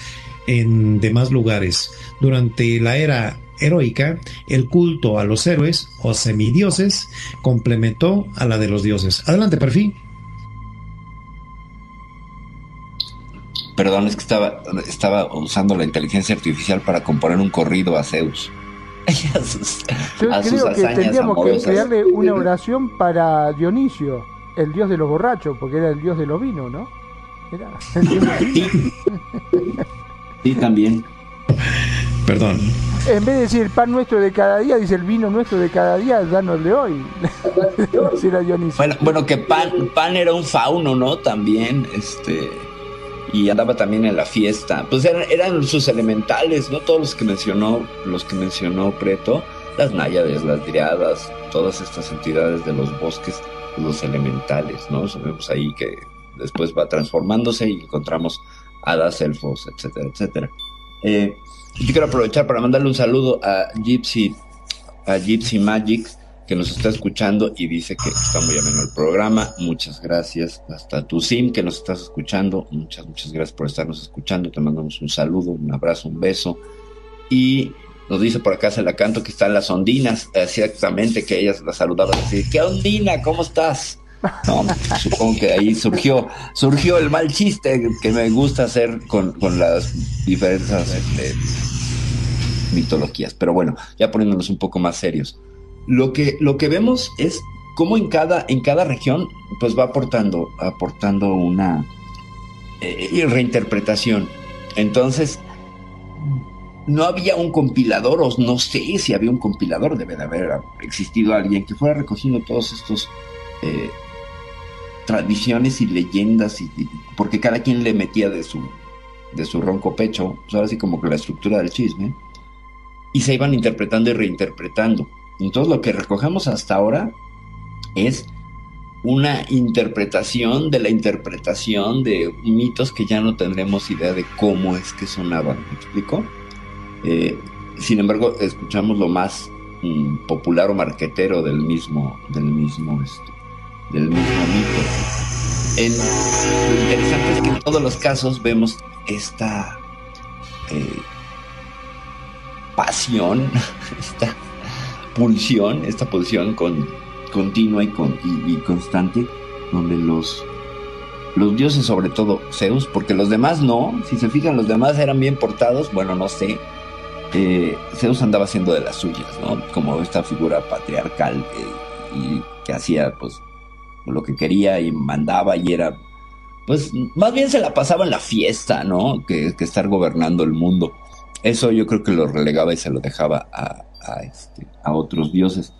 en demás lugares. Durante la era heroica, el culto a los héroes o semidioses complementó a la de los dioses. Adelante, perfil. Perdón, es que estaba, estaba usando la inteligencia artificial para componer un corrido a Zeus. [LAUGHS] Yo creo que tendríamos que crearle una oración para Dionisio, el dios de los borrachos, porque era el dios de los vinos, ¿no? Era [LAUGHS] Sí, también. Perdón. En vez de decir el pan nuestro de cada día, dice el vino nuestro de cada día, danos de hoy. [LAUGHS] bueno, bueno, que pan, pan era un fauno, ¿no? También, este y andaba también en la fiesta. Pues eran, eran, sus elementales, ¿no? Todos los que mencionó, los que mencionó Preto, las náyades, las driadas, todas estas entidades de los bosques, los elementales, ¿no? Sabemos ahí que después va transformándose y encontramos hadas, elfos, etcétera, etcétera. Eh, yo quiero aprovechar para mandarle un saludo a Gypsy, a Gypsy Magic, que nos está escuchando y dice que está muy ameno el programa. Muchas gracias. Hasta tu Sim, que nos estás escuchando. Muchas, muchas gracias por estarnos escuchando. Te mandamos un saludo, un abrazo, un beso. Y nos dice por acá se la canto que están las ondinas, exactamente que ellas la saludaban así. ¿Qué ondina? ¿Cómo estás? Supongo que ahí surgió, surgió el mal chiste que me gusta hacer con, las diferentes mitologías. Pero bueno, ya poniéndonos un poco más serios. Lo que, lo que vemos es cómo en cada, en cada región pues va aportando, aportando una eh, reinterpretación. Entonces, no había un compilador, o no sé si había un compilador, debe de haber existido alguien que fuera recogiendo todos estos eh, tradiciones y leyendas, y, porque cada quien le metía de su, de su ronco pecho, pues ahora sí como que la estructura del chisme, y se iban interpretando y reinterpretando. Entonces lo que recogemos hasta ahora es una interpretación de la interpretación de mitos que ya no tendremos idea de cómo es que sonaban. ¿Me explico? Eh, sin embargo, escuchamos lo más mm, popular o marquetero del mismo, del mismo, este, del mismo lo interesante es que en todos los casos vemos esta eh, pasión, [LAUGHS] esta pulsión, esta pulsión con continua y, con, y, constante, donde los, los dioses, sobre todo Zeus, porque los demás no, si se fijan, los demás eran bien portados, bueno, no sé, eh, Zeus andaba haciendo de las suyas, ¿no? Como esta figura patriarcal y que hacía, pues, lo que quería y mandaba y era, pues, más bien se la pasaba en la fiesta, ¿no? Que, estar gobernando el mundo. Eso yo creo que lo relegaba y se lo dejaba este, a otros dioses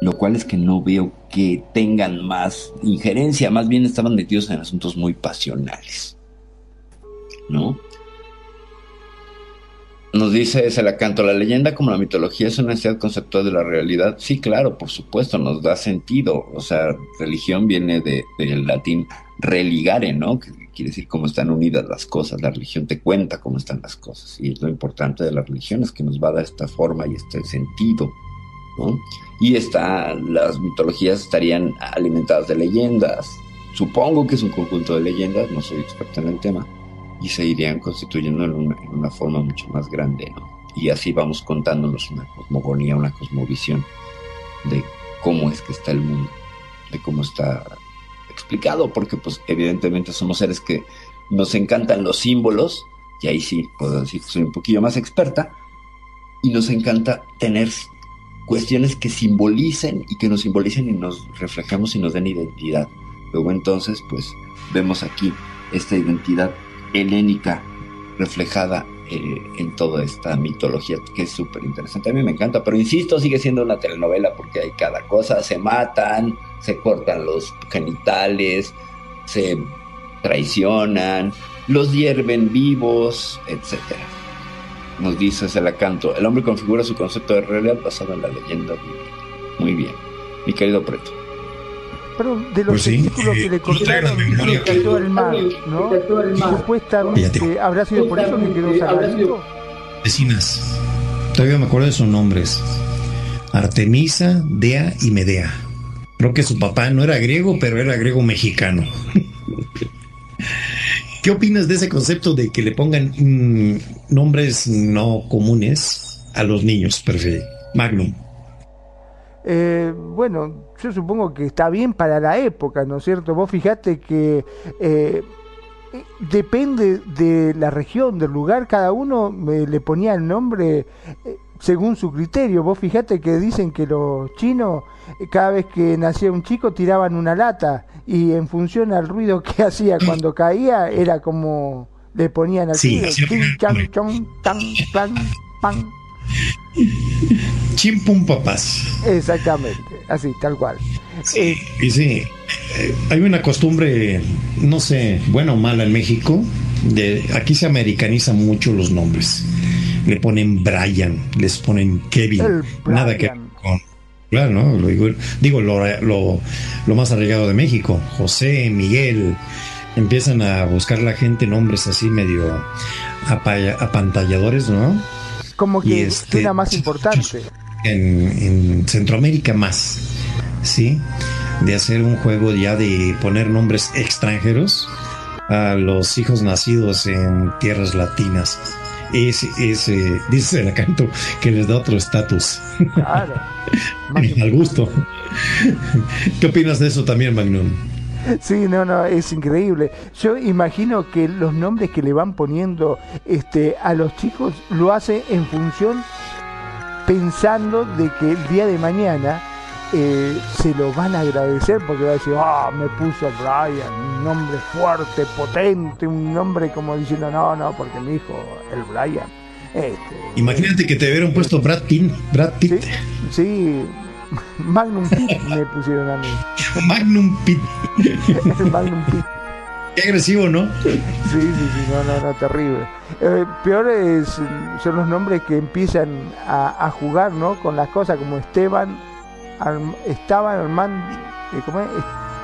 lo cual es que no veo que tengan más injerencia, más bien estaban metidos en asuntos muy pasionales. ¿No? Nos dice Selacanto, la leyenda como la mitología es una necesidad conceptual de la realidad. Sí, claro, por supuesto, nos da sentido. O sea, religión viene de, del latín religare, ¿no? Que quiere decir cómo están unidas las cosas. La religión te cuenta cómo están las cosas. Y lo importante de la religión es que nos va a dar esta forma y este sentido y está, las mitologías estarían alimentadas de leyendas. Supongo que es un conjunto de leyendas, no soy experto en el tema, y se irían constituyendo en una, forma mucho más grande, Y así vamos contándonos una cosmogonía, una cosmovisión de cómo es que está el mundo, de cómo está explicado, porque pues evidentemente somos seres que nos encantan los símbolos, y ahí sí puedo decir que soy un poquillo más experta, y nos encanta tener cuestiones que simbolicen y que nos simbolicen y nos reflejemos y nos den identidad. Luego entonces, pues vemos aquí esta identidad helénica reflejada eh, en toda esta mitología que es súper interesante. A mí me encanta, pero insisto, sigue siendo una telenovela porque hay cada cosa, se matan, se cortan los genitales, se traicionan, los hierven vivos, etcétera nos dice Selacanto, el hombre configura su concepto de realidad basado en la leyenda Muy bien, mi querido Preto. De los pues testículos que le eh, cortaron le cayó el mar, ¿no? Supuestamente habrá sido por eso que quedó saladito. Vecinas, todavía me acuerdo de sus nombres. Artemisa, Dea y Medea. Creo que su papá no era griego, pero era griego mexicano. [LAUGHS] ¿Qué opinas de ese concepto de que le pongan mm, nombres no comunes a los niños, perfecto? Magnum. Eh, bueno, yo supongo que está bien para la época, ¿no es cierto? Vos fijate que eh, depende de la región, del lugar, cada uno le ponía el nombre eh, según su criterio. Vos fijate que dicen que los chinos, cada vez que nacía un chico, tiraban una lata y en función al ruido que [LAUGHS] hacía cuando caía, era como le ponían al sí, Chimpum papás. Exactamente, así, tal cual. Sí, y sí, eh, hay una costumbre, no sé, buena o mala en México, de aquí se americaniza mucho los nombres. Le ponen Brian, les ponen Kevin, nada que con Claro, ¿no? Lo digo, digo lo, lo, más arraigado de México, José, Miguel, empiezan a buscar la gente nombres así medio apantalladores, ¿no? Como que este, más importante. En, Centroamérica más, ¿sí? De hacer un juego ya de poner nombres extranjeros a los hijos nacidos en tierras latinas. Es, ese dice el canto que les da otro estatus. Claro. [LAUGHS] Al gusto. ¿Qué opinas de eso también, Magnum? [LAUGHS] Sí, no, no, es increíble. Yo imagino que los nombres que le van poniendo este, a los chicos lo hace en función pensando de que el día de mañana eh, se lo van a agradecer porque va a decir, ah, me puso Brian, un nombre fuerte, potente, un nombre como diciendo, no, no, porque mi hijo, el Brian. Este, Imagínate que te hubieran puesto Brad Pitt. Brad Pitt. Sí, [LAUGHS] Magnum Pitt me pusieron a mí. [LAUGHS] Magnum Pitt. [LAUGHS] Magnum Pitt. Qué agresivo, ¿no? Sí, sí, sí, no, no, no, terrible. Eh, peor es, son los nombres que empiezan a, a jugar, ¿no? Con las cosas como Esteban, Arm- Esteban Armand, eh, ¿cómo es?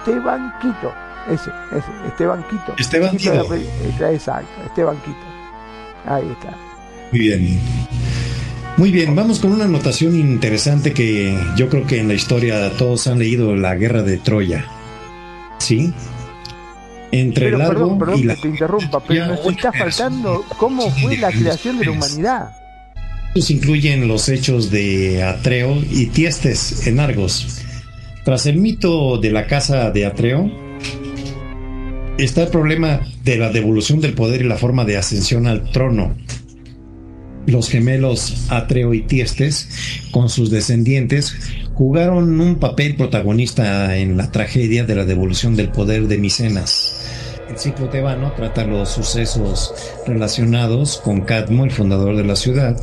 Esteban Quito, ese, ese, Esteban Quito. Esteban Quito Quito. apellido, Exacto, Esteban Quito. Ahí está. Muy bien. Muy bien, vamos con una anotación interesante que yo creo que en la historia todos han leído la guerra de Troya. ¿Sí? Entre Pero el largo perdón, perdón y la... que te interrumpa, pero nos está faltando cómo fue la creación de la humanidad. Estos incluyen los hechos de Atreo y Tiestes en Argos. Tras el mito de la casa de Atreo, está el problema de la devolución del poder y la forma de ascensión al trono. Los gemelos Atreo y Tiestes, con sus descendientes, jugaron un papel protagonista en la tragedia de la devolución del poder de Micenas. El ciclo tebano trata los sucesos relacionados con Cadmo, el fundador de la ciudad,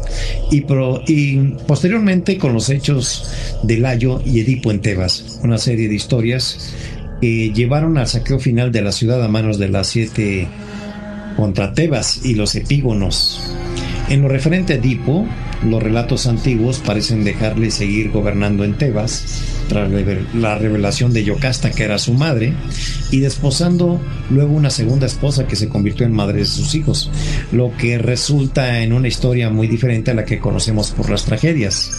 y, y posteriormente con los hechos de Layo y Edipo en Tebas, una serie de historias que llevaron al saqueo final de la ciudad a manos de las siete contra Tebas y los epígonos. En lo referente a Edipo, los relatos antiguos parecen dejarle seguir gobernando en Tebas tras la revelación de Yocasta, que era su madre, y desposando luego una segunda esposa que se convirtió en madre de sus hijos, lo que resulta en una historia muy diferente a la que conocemos por las tragedias.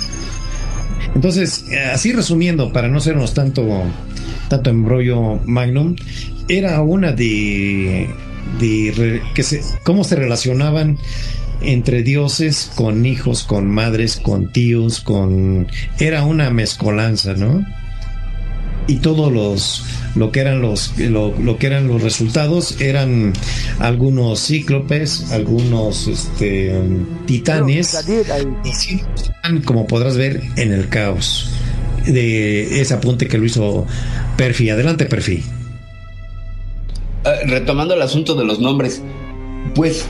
Entonces, así resumiendo, para no sernos tanto, tanto embrollo magnum, era una de, cómo se relacionaban entre dioses con hijos, con madres, con tíos, con era una mezcolanza, ¿no? Y todos los lo que eran los lo, lo que eran los resultados eran algunos cíclopes, algunos este titanes y como podrás ver, en el caos. De ese apunte que lo hizo Perfi. Adelante, Perfi. Eh, retomando el asunto de los nombres, pues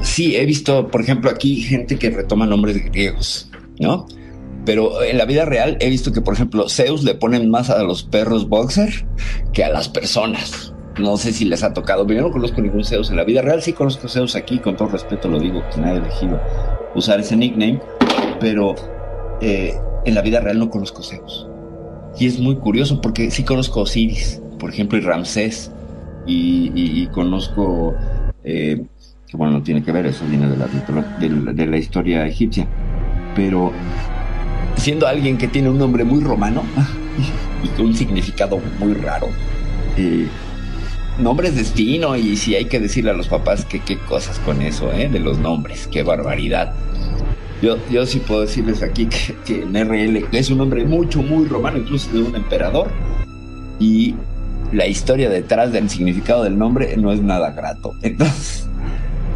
sí, he visto, por ejemplo, aquí gente que retoma nombres griegos, ¿no? Pero en la vida real he visto que, por ejemplo, Zeus le ponen más a los perros boxer que a las personas. No sé si les ha tocado. Yo no conozco ningún Zeus en la vida real. Sí conozco Zeus aquí, con todo respeto lo digo, que nadie ha elegido usar ese nickname. Pero eh, en la vida real no conozco Zeus. Y es muy curioso porque sí conozco Osiris, por ejemplo, y Ramsés. Y, y- y conozco, eh, bueno, no tiene que ver, eso viene de la historia egipcia. Pero siendo alguien que tiene un nombre muy romano [LAUGHS] y con un significado muy raro, eh, nombre es destino y si hay que decirle a los papás que qué cosas con eso, ¿eh? de los nombres, qué barbaridad. Yo, yo sí puedo decirles aquí que, que en RL es un nombre mucho, muy romano, incluso de un emperador. Y la historia detrás del significado del nombre no es nada grato. Entonces,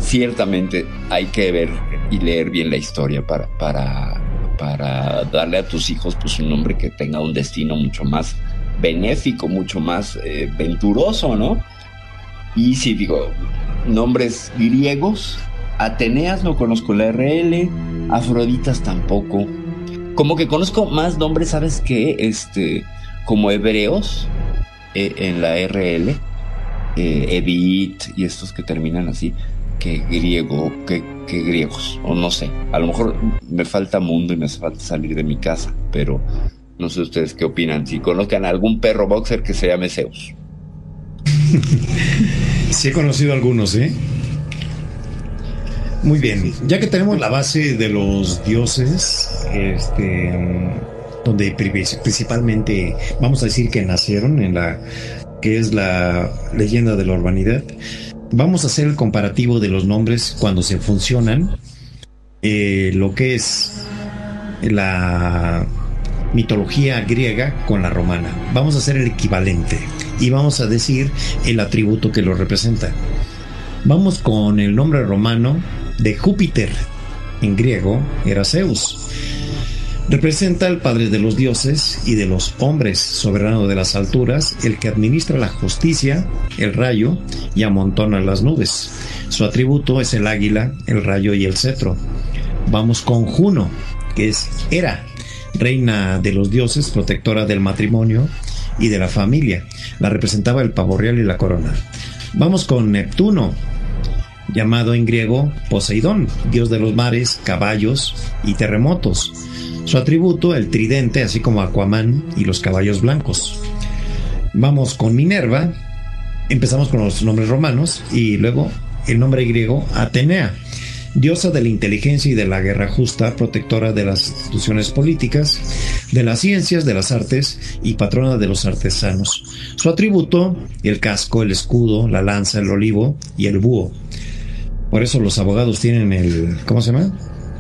ciertamente hay que ver y leer bien la historia para, para, para darle a tus hijos pues, un nombre que tenga un destino mucho más benéfico, mucho más eh, venturoso, ¿no? Y si digo, nombres griegos, Ateneas no conozco la RL, Afroditas tampoco. Como que conozco más nombres, ¿sabes qué? Este, como hebreos eh, en la RL, eh, Edith y estos que terminan así, que griego, que, que griegos, o no sé. A lo mejor me falta mundo y me hace falta salir de mi casa, pero no sé ustedes qué opinan. Si conozcan a algún perro boxer que se llame Zeus. [LAUGHS] Sí he conocido algunos, ¿eh? Muy bien, ya que tenemos la base de los dioses, este, donde pri- principalmente vamos a decir que nacieron en la que es la leyenda de la urbanidad, vamos a hacer el comparativo de los nombres cuando se funcionan, eh, lo que es la mitología griega con la romana. Vamos a hacer el equivalente y vamos a decir el atributo que lo representa. Vamos con el nombre romano de Júpiter. En griego era Zeus. Representa al padre de los dioses y de los hombres, soberano de las alturas, el que administra la justicia, el rayo y amontona las nubes. Su atributo es el águila, el rayo y el cetro. Vamos con Juno, que es Hera, reina de los dioses, protectora del matrimonio y de la familia. La representaba el pavo real y la corona. Vamos con Neptuno, llamado en griego Poseidón, dios de los mares, caballos y terremotos. Su atributo, el tridente, así como Aquaman y los caballos blancos. Vamos con Minerva, empezamos con los nombres romanos y luego el nombre griego Atenea, diosa de la inteligencia y de la guerra justa, protectora de las instituciones políticas, de las ciencias, de las artes y patrona de los artesanos. Su atributo, el casco, el escudo, la lanza, el olivo y el búho. Por eso los abogados tienen el, ¿cómo se llama?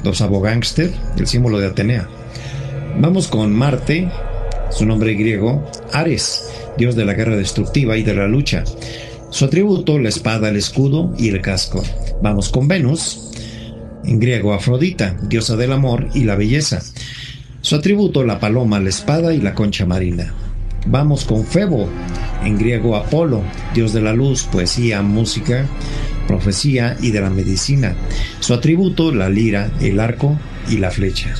Los abogánster, el símbolo de Atenea. Vamos con Marte, su nombre griego, Ares, dios de la guerra destructiva y de la lucha. Su atributo, la espada, el escudo y el casco. Vamos con Venus, en griego Afrodita, diosa del amor y la belleza. Su atributo, la paloma, la espada y la concha marina. Vamos con Febo, en griego Apolo, dios de la luz, poesía, música, profecía y de la medicina. Su atributo, la lira, el arco y la flecha.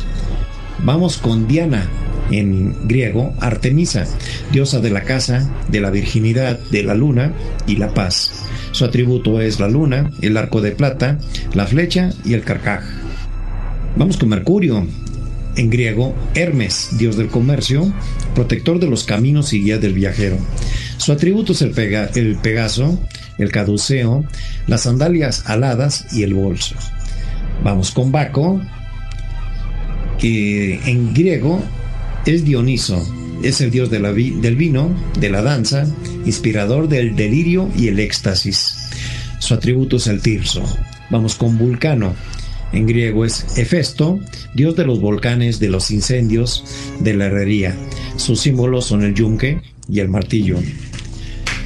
Vamos con Diana, en griego Artemisa, diosa de la casa, de la virginidad, de la luna y la paz. Su atributo es la luna, el arco de plata, la flecha y el carcaj. Vamos con Mercurio, en griego Hermes, dios del comercio, protector de los caminos y guía del viajero. Su atributo es el, el pegaso, el caduceo, las sandalias aladas y el bolso. Vamos con Baco, que en griego es Dioniso, es el dios del vino, de la danza, inspirador del delirio y el éxtasis. Su atributo es el tirso. Vamos con Vulcano. En griego es Hefesto, dios de los volcanes, de los incendios, de la herrería. Sus símbolos son el yunque y el martillo.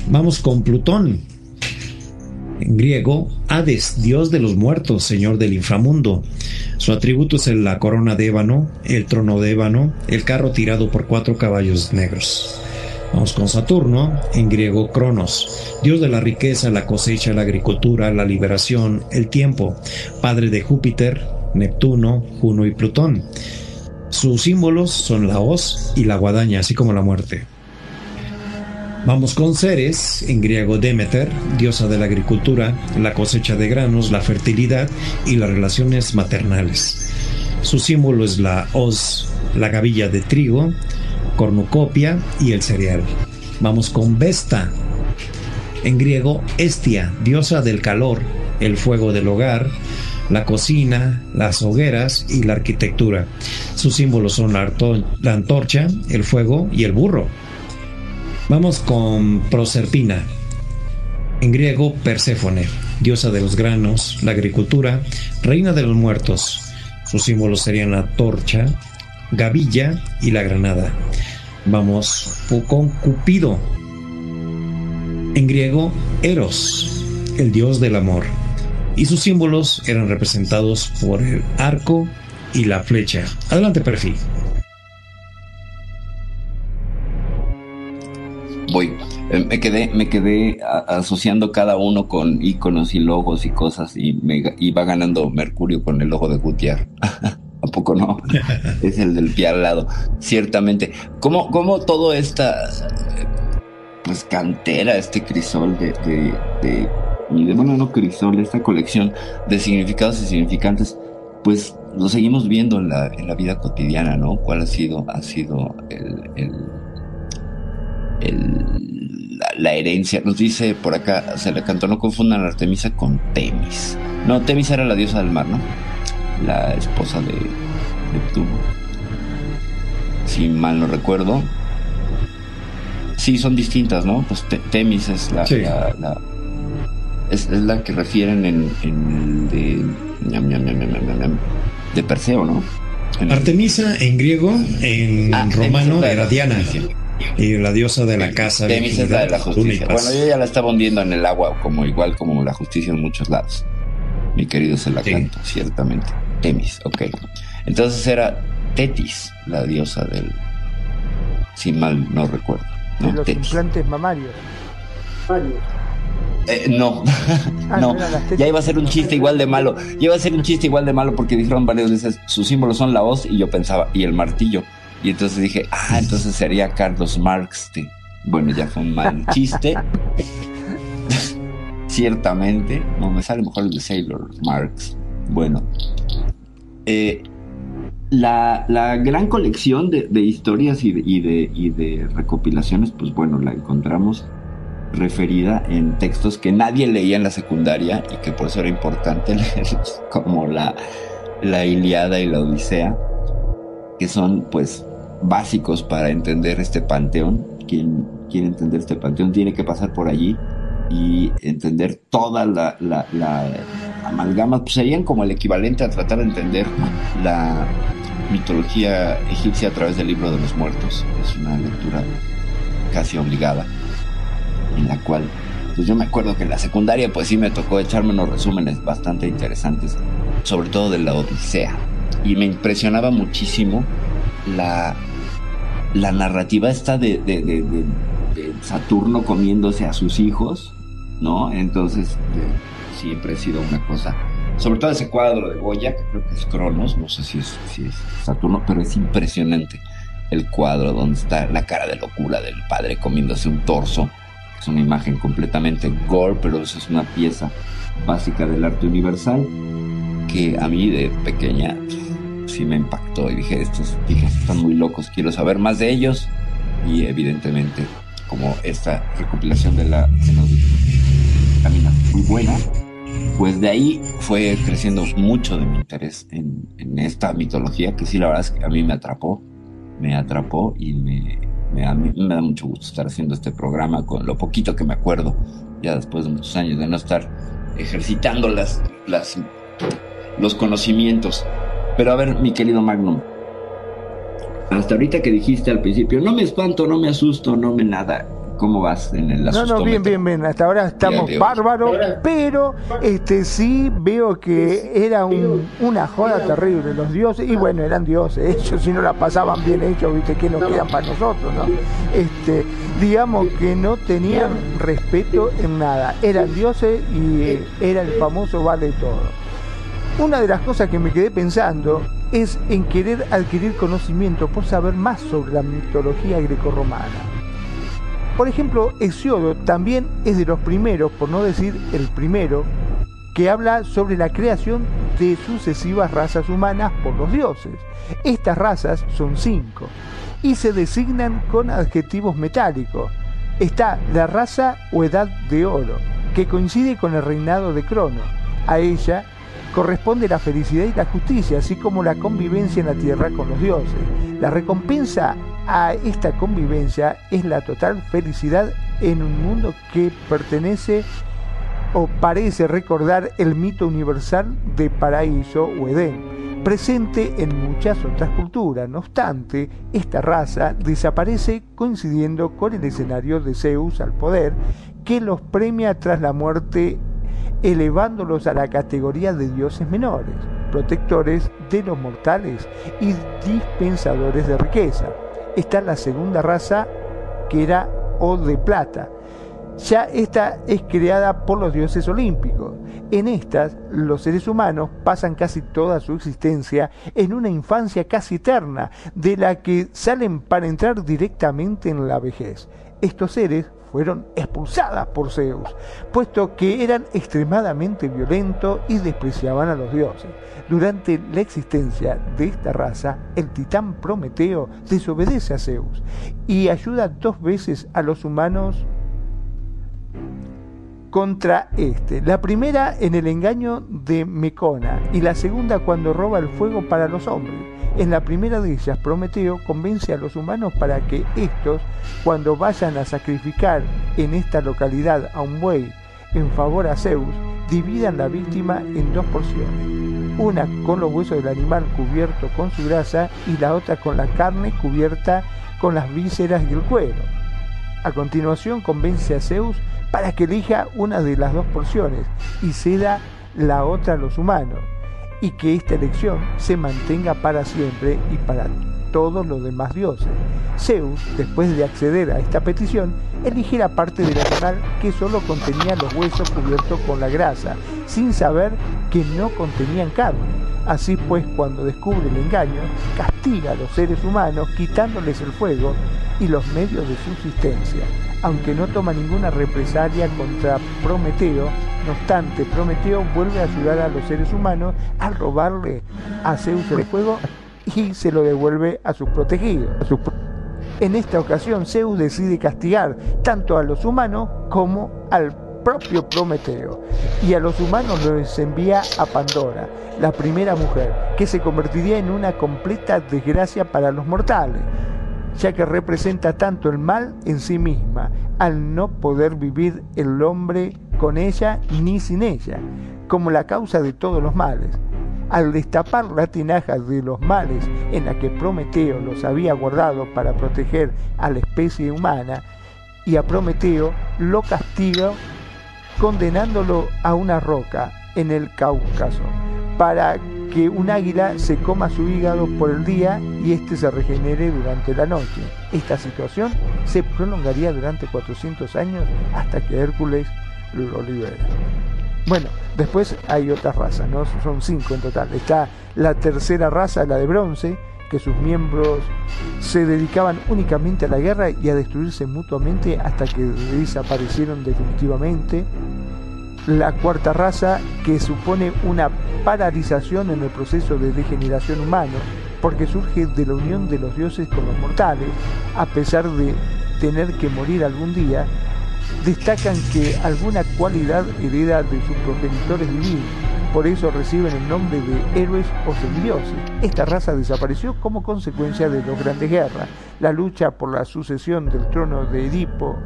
Vamos con Plutón. En griego, Hades, dios de los muertos, señor del inframundo. Su atributo es la corona de ébano, el trono de ébano, el carro tirado por cuatro caballos negros. Vamos con Saturno, en griego Cronos, dios de la riqueza, la cosecha, la agricultura, la liberación, el tiempo, padre de Júpiter, Neptuno, Juno y Plutón. Sus símbolos son la hoz y la guadaña, así como la muerte. Vamos con Ceres, en griego Demeter, diosa de la agricultura, la cosecha de granos, la fertilidad y las relaciones maternales. Su símbolo es la hoz, la gavilla de trigo, cornucopia y el cereal. Vamos con Vesta, en griego Estia, diosa del calor, el fuego del hogar, la cocina, las hogueras y la arquitectura. Sus símbolos son la, la antorcha, el fuego y el burro. Vamos con Proserpina. En griego, Perséfone, diosa de los granos, la agricultura, reina de los muertos. Sus símbolos serían la torcha, gavilla y la granada. Vamos con Cupido. En griego, Eros, el dios del amor. Y sus símbolos eran representados por el arco y la flecha. Adelante, perfil. Voy. Eh, me quedé, me quedé asociando cada uno con iconos y logos y cosas y me iba ganando Mercurio con el logo de Gutiérrez. [LAUGHS] ¿A poco no? [LAUGHS] es el del pie al lado. Ciertamente. ¿Cómo, cómo todo esta pues cantera, este crisol de, de, de, de bueno no crisol, esta colección de significados y significantes, pues lo seguimos viendo en la, en la vida cotidiana, ¿no? ¿Cuál ha sido, ha sido el la, herencia. Nos dice por acá, se le cantó, no confundan a Artemisa con Temis. No, Temis era la diosa del mar, ¿no? La esposa de Neptuno. Si mal no recuerdo. Sí, son distintas, ¿no? Pues Temis es la, es, la que refieren en, en de, de Perseo, ¿no? Artemisa en griego, en ah, romano era Diana. Y la diosa de la casa. Temis es la de la justicia. Bueno, yo ya la estaba hundiendo en el agua, como igual como la justicia en muchos lados. Mi querido se la canto, ciertamente. Temis, ok. Entonces era Tetis, la diosa del. Si mal no recuerdo. ¿no? De los implantes mamarios. Eh, no, [LAUGHS] ah, no, ya iba a ser un chiste igual de malo. Ya iba a ser un chiste igual de malo porque dijeron varias veces sus símbolos son la hoz y yo pensaba, y el martillo. Y entonces dije, ah, entonces sería Carlos Marx. Bueno, ya fue un mal [LAUGHS] chiste. ciertamente. No, me sale mejor el de Sailor Marks. Bueno, eh, la, gran colección de, historias y de, y de, recopilaciones, pues bueno, la encontramos referida en textos que nadie leía en la secundaria y que por eso era importante [LAUGHS] leer, como la, la Iliada y la Odisea, que son pues básicos para entender este panteón. Quien quiere entender este panteón tiene que pasar por allí y entender toda la, la, amalgama, pues serían como el equivalente a tratar de entender la mitología egipcia a través del libro de los muertos. Es una lectura casi obligada, en la cual, pues yo me acuerdo que en la secundaria, pues sí me tocó echarme unos resúmenes bastante interesantes, sobre todo de la Odisea. Y me impresionaba muchísimo la, la narrativa de, de, Saturno comiéndose a sus hijos, ¿no? Entonces, siempre ha sido una cosa sobre todo ese cuadro de Goya, que creo que es Cronos, no sé si es, si es Saturno, pero es impresionante el cuadro donde está la cara de locura del padre comiéndose un torso. Es una imagen completamente gore, pero eso es una pieza básica del arte universal que a mí de pequeña sí me impactó y dije, estos dije, están muy locos, quiero saber más de ellos y evidentemente como esta recopilación de la que nos camina muy buena pues de ahí fue creciendo mucho de mi interés en, esta mitología, que sí, la verdad es que a mí me atrapó, me atrapó y me, da, mucho gusto estar haciendo este programa con lo poquito que me acuerdo, ya después de muchos años de no estar ejercitando las, las, los conocimientos. Pero a ver, mi querido Magnum, hasta ahorita que dijiste al principio, no me espanto, no me asusto, no me nada. ¿Cómo vas en el No, no, bien, bien, bien. Hasta ahora estamos bárbaros, pero este sí veo que era una joda terrible los dioses, y bueno, eran dioses, ellos si no la pasaban bien ellos, viste, que nos quedan para nosotros, ¿no? Este, digamos que no tenían respeto en nada, eran dioses y era el famoso vale todo. Una de las cosas que me quedé pensando es en querer adquirir conocimiento por saber más sobre la mitología grecorromana por ejemplo, Hesiodo también es de los primeros, por no decir el primero, que habla sobre la creación de sucesivas razas humanas por los dioses. Estas razas son cinco y se designan con adjetivos metálicos. Está la raza o edad de oro, que coincide con el reinado de Crono. A ella corresponde la felicidad y la justicia, así como la convivencia en la tierra con los dioses. La recompensa a esta convivencia es la total felicidad en un mundo que pertenece o parece recordar el mito universal de paraíso o Edén, presente en muchas otras culturas. No obstante, esta raza desaparece coincidiendo con el escenario de Zeus al poder, que los premia tras la muerte, elevándolos a la categoría de dioses menores, protectores de los mortales y dispensadores de riqueza está la segunda raza que era O de Plata. Ya esta es creada por los dioses olímpicos. En estas, los seres humanos pasan casi toda su existencia en una infancia casi eterna, de la que salen para entrar directamente en la vejez. Estos seres fueron expulsadas por Zeus, puesto que eran extremadamente violentos y despreciaban a los dioses. Durante la existencia de esta raza, el titán Prometeo desobedece a Zeus y ayuda dos veces a los humanos contra este. La primera en el engaño de Mecona y la segunda cuando roba el fuego para los hombres. En la primera de ellas, Prometeo convence a los humanos para que estos, cuando vayan a sacrificar en esta localidad a un buey en favor a Zeus, dividan la víctima en dos porciones, una con los huesos del animal cubierto con su grasa y la otra con la carne cubierta con las vísceras y el cuero. A continuación convence a Zeus para que elija una de las dos porciones y ceda la otra a los humanos y que esta elección se mantenga para siempre y para todos los demás dioses. Zeus, después de acceder a esta petición, elige la parte del animal que solo contenía los huesos cubiertos con la grasa, sin saber que no contenían carne. Así pues, cuando descubre el engaño, castiga a los seres humanos quitándoles el fuego y los medios de subsistencia. Aunque no toma ninguna represalia contra Prometeo, no obstante, Prometeo vuelve a ayudar a los seres humanos al robarle a Zeus el fuego y se lo devuelve a sus protegidos. En esta ocasión, Zeus decide castigar tanto a los humanos como al propio Prometeo, y a los humanos los envía a Pandora, la primera mujer, que se convertiría en una completa desgracia para los mortales, ya que representa tanto el mal en sí misma, al no poder vivir el hombre con ella ni sin ella, como la causa de todos los males. Al destapar la tinaja de los males en la que Prometeo los había guardado para proteger a la especie humana, y a Prometeo lo castiga condenándolo a una roca en el Cáucaso para que un águila se coma su hígado por el día y éste se regenere durante la noche. Esta situación se prolongaría durante 400 años hasta que Hércules lo libera. Bueno, después hay otras razas, ¿no? Son cinco en total. Está la tercera raza, la de bronce, que sus miembros se dedicaban únicamente a la guerra y a destruirse mutuamente hasta que desaparecieron definitivamente. La cuarta raza, que supone una paralización en el proceso de degeneración humano, porque surge de la unión de los dioses con los mortales, a pesar de tener que morir algún día, destacan que alguna cualidad hereda de sus progenitores divinos por eso reciben el nombre de héroes o semidioses. Esta raza desapareció como consecuencia de dos grandes guerras, la lucha por la sucesión del trono de Edipo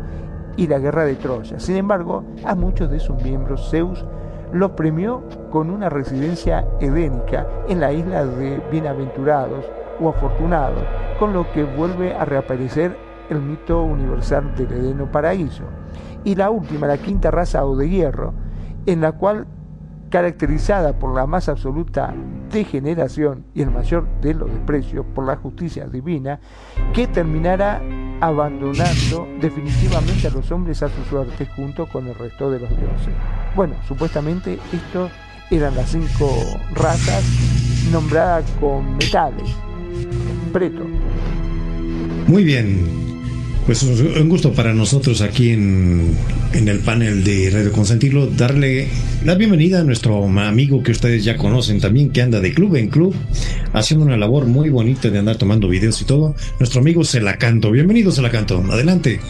y la guerra de Troya. Sin embargo, a muchos de sus miembros Zeus los premió con una residencia edénica en la isla de Bienaventurados o Afortunados, con lo que vuelve a reaparecer el mito universal del Edeno Paraíso. Y la última, la quinta raza o de hierro, en la cual caracterizada por la más absoluta degeneración y el mayor de los desprecios por la justicia divina, que terminará abandonando definitivamente a los hombres a su suerte junto con el resto de los dioses. Bueno, supuestamente estos eran las cinco razas nombradas con metales. Preto. Muy bien, pues un gusto para nosotros aquí en, el panel de Radio Consentilo darle la bienvenida a nuestro amigo que ustedes ya conocen también, que anda de club en club, haciendo una labor muy bonita de andar tomando videos y todo. Nuestro amigo Celacanto. Bienvenido, Celacanto. Adelante.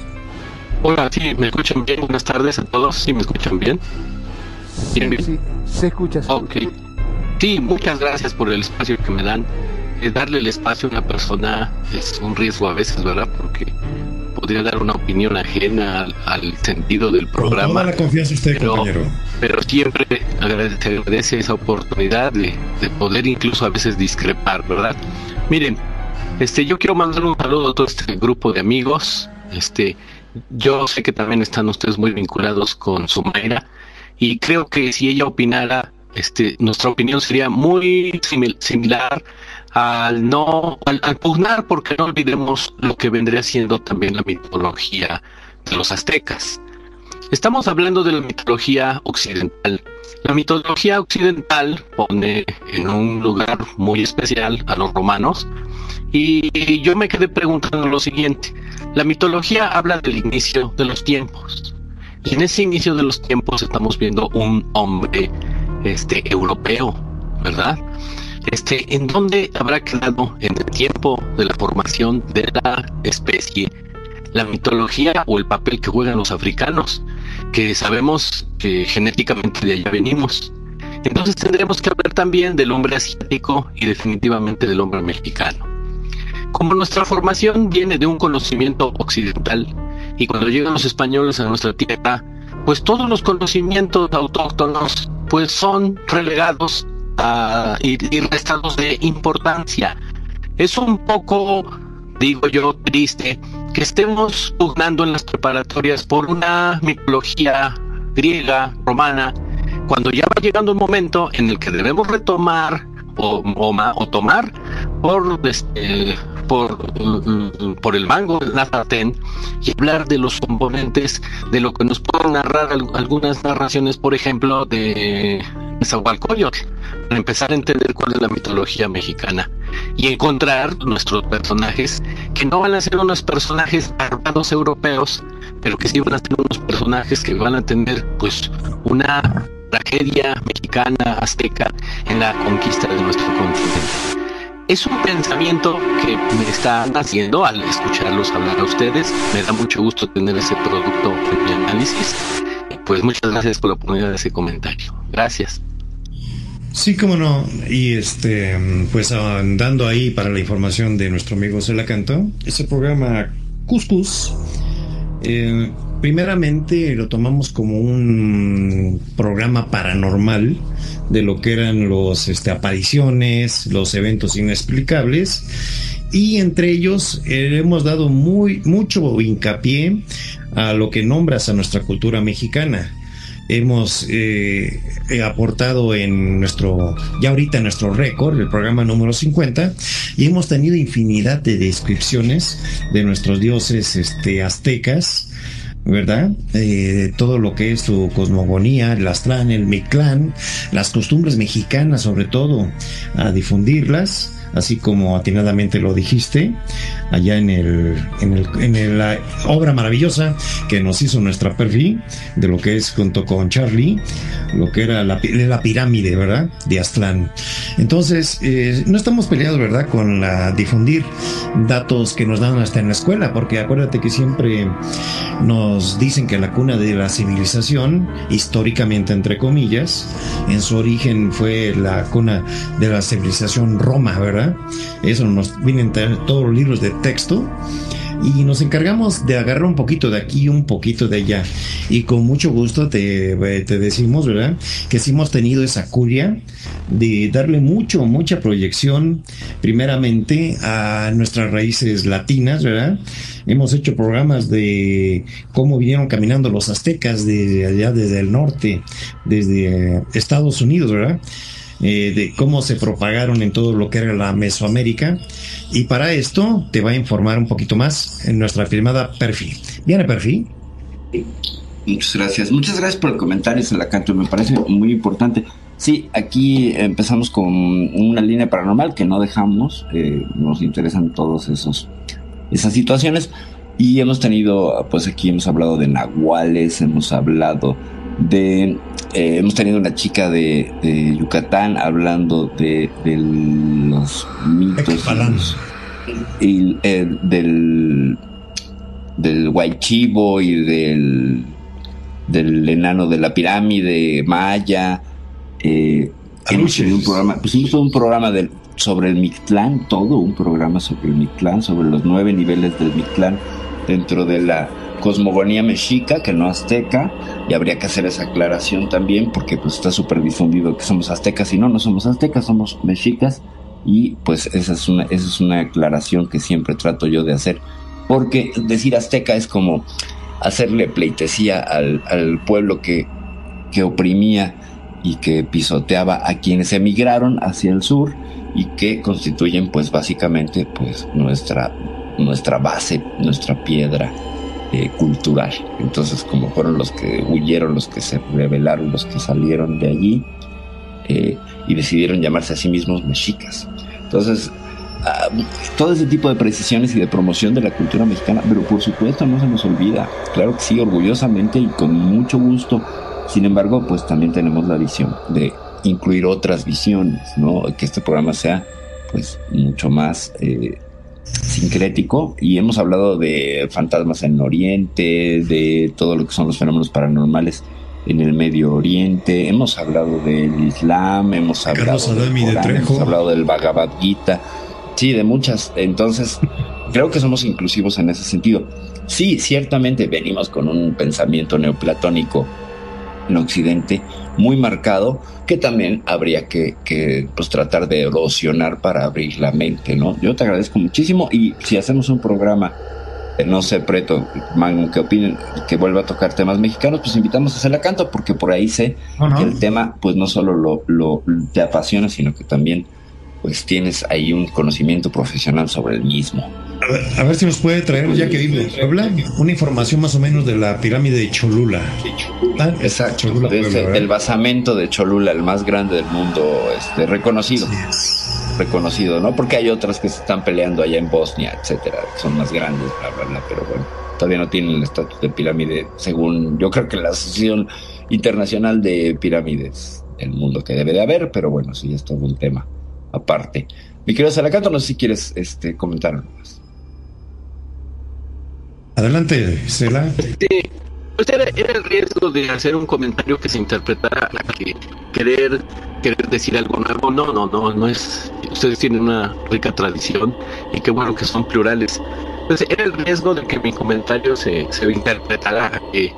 Hola, sí, ¿me escuchan bien? Buenas tardes a todos. ¿Sí me escuchan bien? Sí, se escucha. Ok. Sí, muchas gracias por el espacio que me dan. Eh, darle el espacio a una persona es un riesgo a veces, ¿verdad? Porque podría dar una opinión ajena al, sentido del programa. la confianza usted, pero, compañero. Pero siempre agradece, agradece esa oportunidad de, poder incluso a veces discrepar, ¿verdad? Miren, este, yo quiero mandar un saludo a todo este grupo de amigos. Este, yo sé que también están ustedes muy vinculados con Sumaira y creo que si ella opinara, este, nuestra opinión sería muy similar al no, al, pugnar, porque no olvidemos lo que vendría siendo también la mitología de los aztecas. Estamos hablando de la mitología occidental. La mitología occidental pone en un lugar muy especial a los romanos y yo me quedé preguntando lo siguiente. La mitología habla del inicio de los tiempos. Y en ese inicio de los tiempos estamos viendo un hombre este europeo, ¿verdad? Este, en dónde habrá quedado en el tiempo de la formación de la especie la mitología o el papel que juegan los africanos, que sabemos que genéticamente de allá venimos. Entonces tendremos que hablar también del hombre asiático y definitivamente del hombre mexicano. Como nuestra formación viene de un conocimiento occidental y cuando llegan los españoles a nuestra tierra, pues todos los conocimientos autóctonos pues son relegados y, restados de importancia. Es un poco, digo yo, triste que estemos pugnando en las preparatorias por una mitología griega, romana, cuando ya va llegando un momento en el que debemos retomar o, o, tomar por, este, por, por el mango del Nazartén y hablar de los componentes de lo que nos pueden narrar algunas narraciones, por ejemplo, de Nezahualcóyotl, para empezar a entender cuál es la mitología mexicana y encontrar nuestros personajes que no van a ser unos personajes armados europeos, pero que sí van a ser unos personajes que van a tener pues una tragedia mexicana, azteca, en la conquista de nuestro continente. Es un pensamiento que me está naciendo al escucharlos hablar a ustedes. Me da mucho gusto tener ese producto en mi análisis. Pues muchas gracias por la oportunidad de ese comentario. Gracias. Sí, cómo no. Y este, pues andando ahí para la información de nuestro amigo Celacanto, ese programa Cuscus, eh, primeramente lo tomamos como un programa paranormal de lo que eran los este, apariciones, los eventos inexplicables. Y entre ellos eh, hemos dado muy mucho hincapié a lo que nombras a nuestra cultura mexicana hemos eh, aportado en nuestro, ya ahorita nuestro récord, el programa número 50, y hemos tenido infinidad de descripciones de nuestros dioses este, aztecas, ¿verdad? Eh, todo lo que es su cosmogonía, el Aztlán, el Mictlán, las costumbres mexicanas sobre todo, a difundirlas así como atinadamente lo dijiste, allá en el, en el, en la obra maravillosa que nos hizo nuestra perfil, de lo que es junto con Charlie, lo que era la, la pirámide, ¿verdad? De Aztlán. Entonces, eh, no estamos peleados, ¿verdad? Con la difundir datos que nos dan hasta en la escuela, porque acuérdate que siempre nos dicen que la cuna de la civilización, históricamente entre comillas, en su origen fue la cuna de la civilización Roma, ¿verdad? Eso nos vienen todos los libros de texto y nos encargamos de agarrar un poquito de aquí y un poquito de allá. Y con mucho gusto te, te, decimos, ¿verdad? Que sí hemos tenido esa curia de darle mucho, mucha proyección, primeramente a nuestras raíces latinas, ¿verdad? Hemos hecho programas de cómo vinieron caminando los aztecas de allá desde el norte, desde Estados Unidos, ¿verdad? Eh, de cómo se propagaron en todo lo que era la Mesoamérica. Y para esto te va a informar un poquito más en nuestra firmada Perfi. Viene Perfi. Muchas gracias. Muchas gracias por el comentario, canto Me parece muy importante. Sí, aquí empezamos con una línea paranormal que no dejamos. Eh, nos interesan todos esos esas situaciones. Y hemos tenido, pues aquí hemos hablado de nahuales, hemos hablado de eh, hemos tenido una chica de, Yucatán hablando de, los mitos y, eh, del del Guaychivo y del del enano de la pirámide maya eh, hemos un programa pusimos un programa sobre el Mictlán todo un programa sobre el Mictlán sobre los nueve niveles del Mictlán dentro de la cosmogonía mexica, que no azteca, y habría que hacer esa aclaración también, porque pues está súper difundido que somos aztecas, y no, no somos aztecas, somos mexicas, y pues esa es una, esa es una aclaración que siempre trato yo de hacer, porque decir azteca es como hacerle pleitesía al, al pueblo que, que oprimía y que pisoteaba a quienes emigraron hacia el sur y que constituyen pues básicamente pues nuestra nuestra base, nuestra piedra eh, cultural. Entonces, como fueron los que huyeron, los que se rebelaron, los que salieron de allí eh, y decidieron llamarse a sí mismos mexicas. Entonces, ah, todo ese tipo de precisiones y de promoción de la cultura mexicana, pero por supuesto no se nos olvida, claro que sí, orgullosamente y con mucho gusto. Sin embargo, pues también tenemos la visión de incluir otras visiones, ¿no? Que este programa sea pues mucho más eh, sincrético y hemos hablado de fantasmas en Oriente, de todo lo que son los fenómenos paranormales en el Medio Oriente, hemos hablado del Islam, hemos hablado, hemos hablado del Bhagavad Gita, sí, de muchas. Entonces, [LAUGHS] creo que somos inclusivos en ese sentido. Sí, ciertamente venimos con un pensamiento neoplatónico en Occidente muy marcado que también habría que, pues, tratar de erosionar para abrir la mente, ¿no? Yo te agradezco muchísimo y si hacemos un programa, no sé, Preto, Magnum, que opinen, que vuelva a tocar temas mexicanos, pues invitamos a hacer la canto porque por ahí sé que el tema pues no solo lo, lo te apasiona, sino que también pues tienes ahí un conocimiento profesional sobre el mismo. A ver, si nos puede traer, ya que vive Puebla, una información más o menos de la pirámide de Cholula. Ah, Exacto, el basamento de Cholula, el más grande del mundo este, reconocido. reconocido, ¿no? Porque hay otras que se están peleando allá en Bosnia, etcétera, son más grandes, bla, bla, pero bueno, todavía no tienen el estatus de pirámide, según yo creo que la Asociación Internacional de Pirámides el mundo que debe de haber, pero bueno, sí, es todo un tema aparte. Mi querido Salacato, no sé si quieres este, comentar algo más. Adelante, Cela. pues era, el riesgo de hacer un comentario que se interpretara que querer querer decir algo nuevo. No, no, no, no es. Ustedes tienen una rica tradición y qué bueno que son plurales. Pues era el riesgo de que mi comentario se, se interpretara que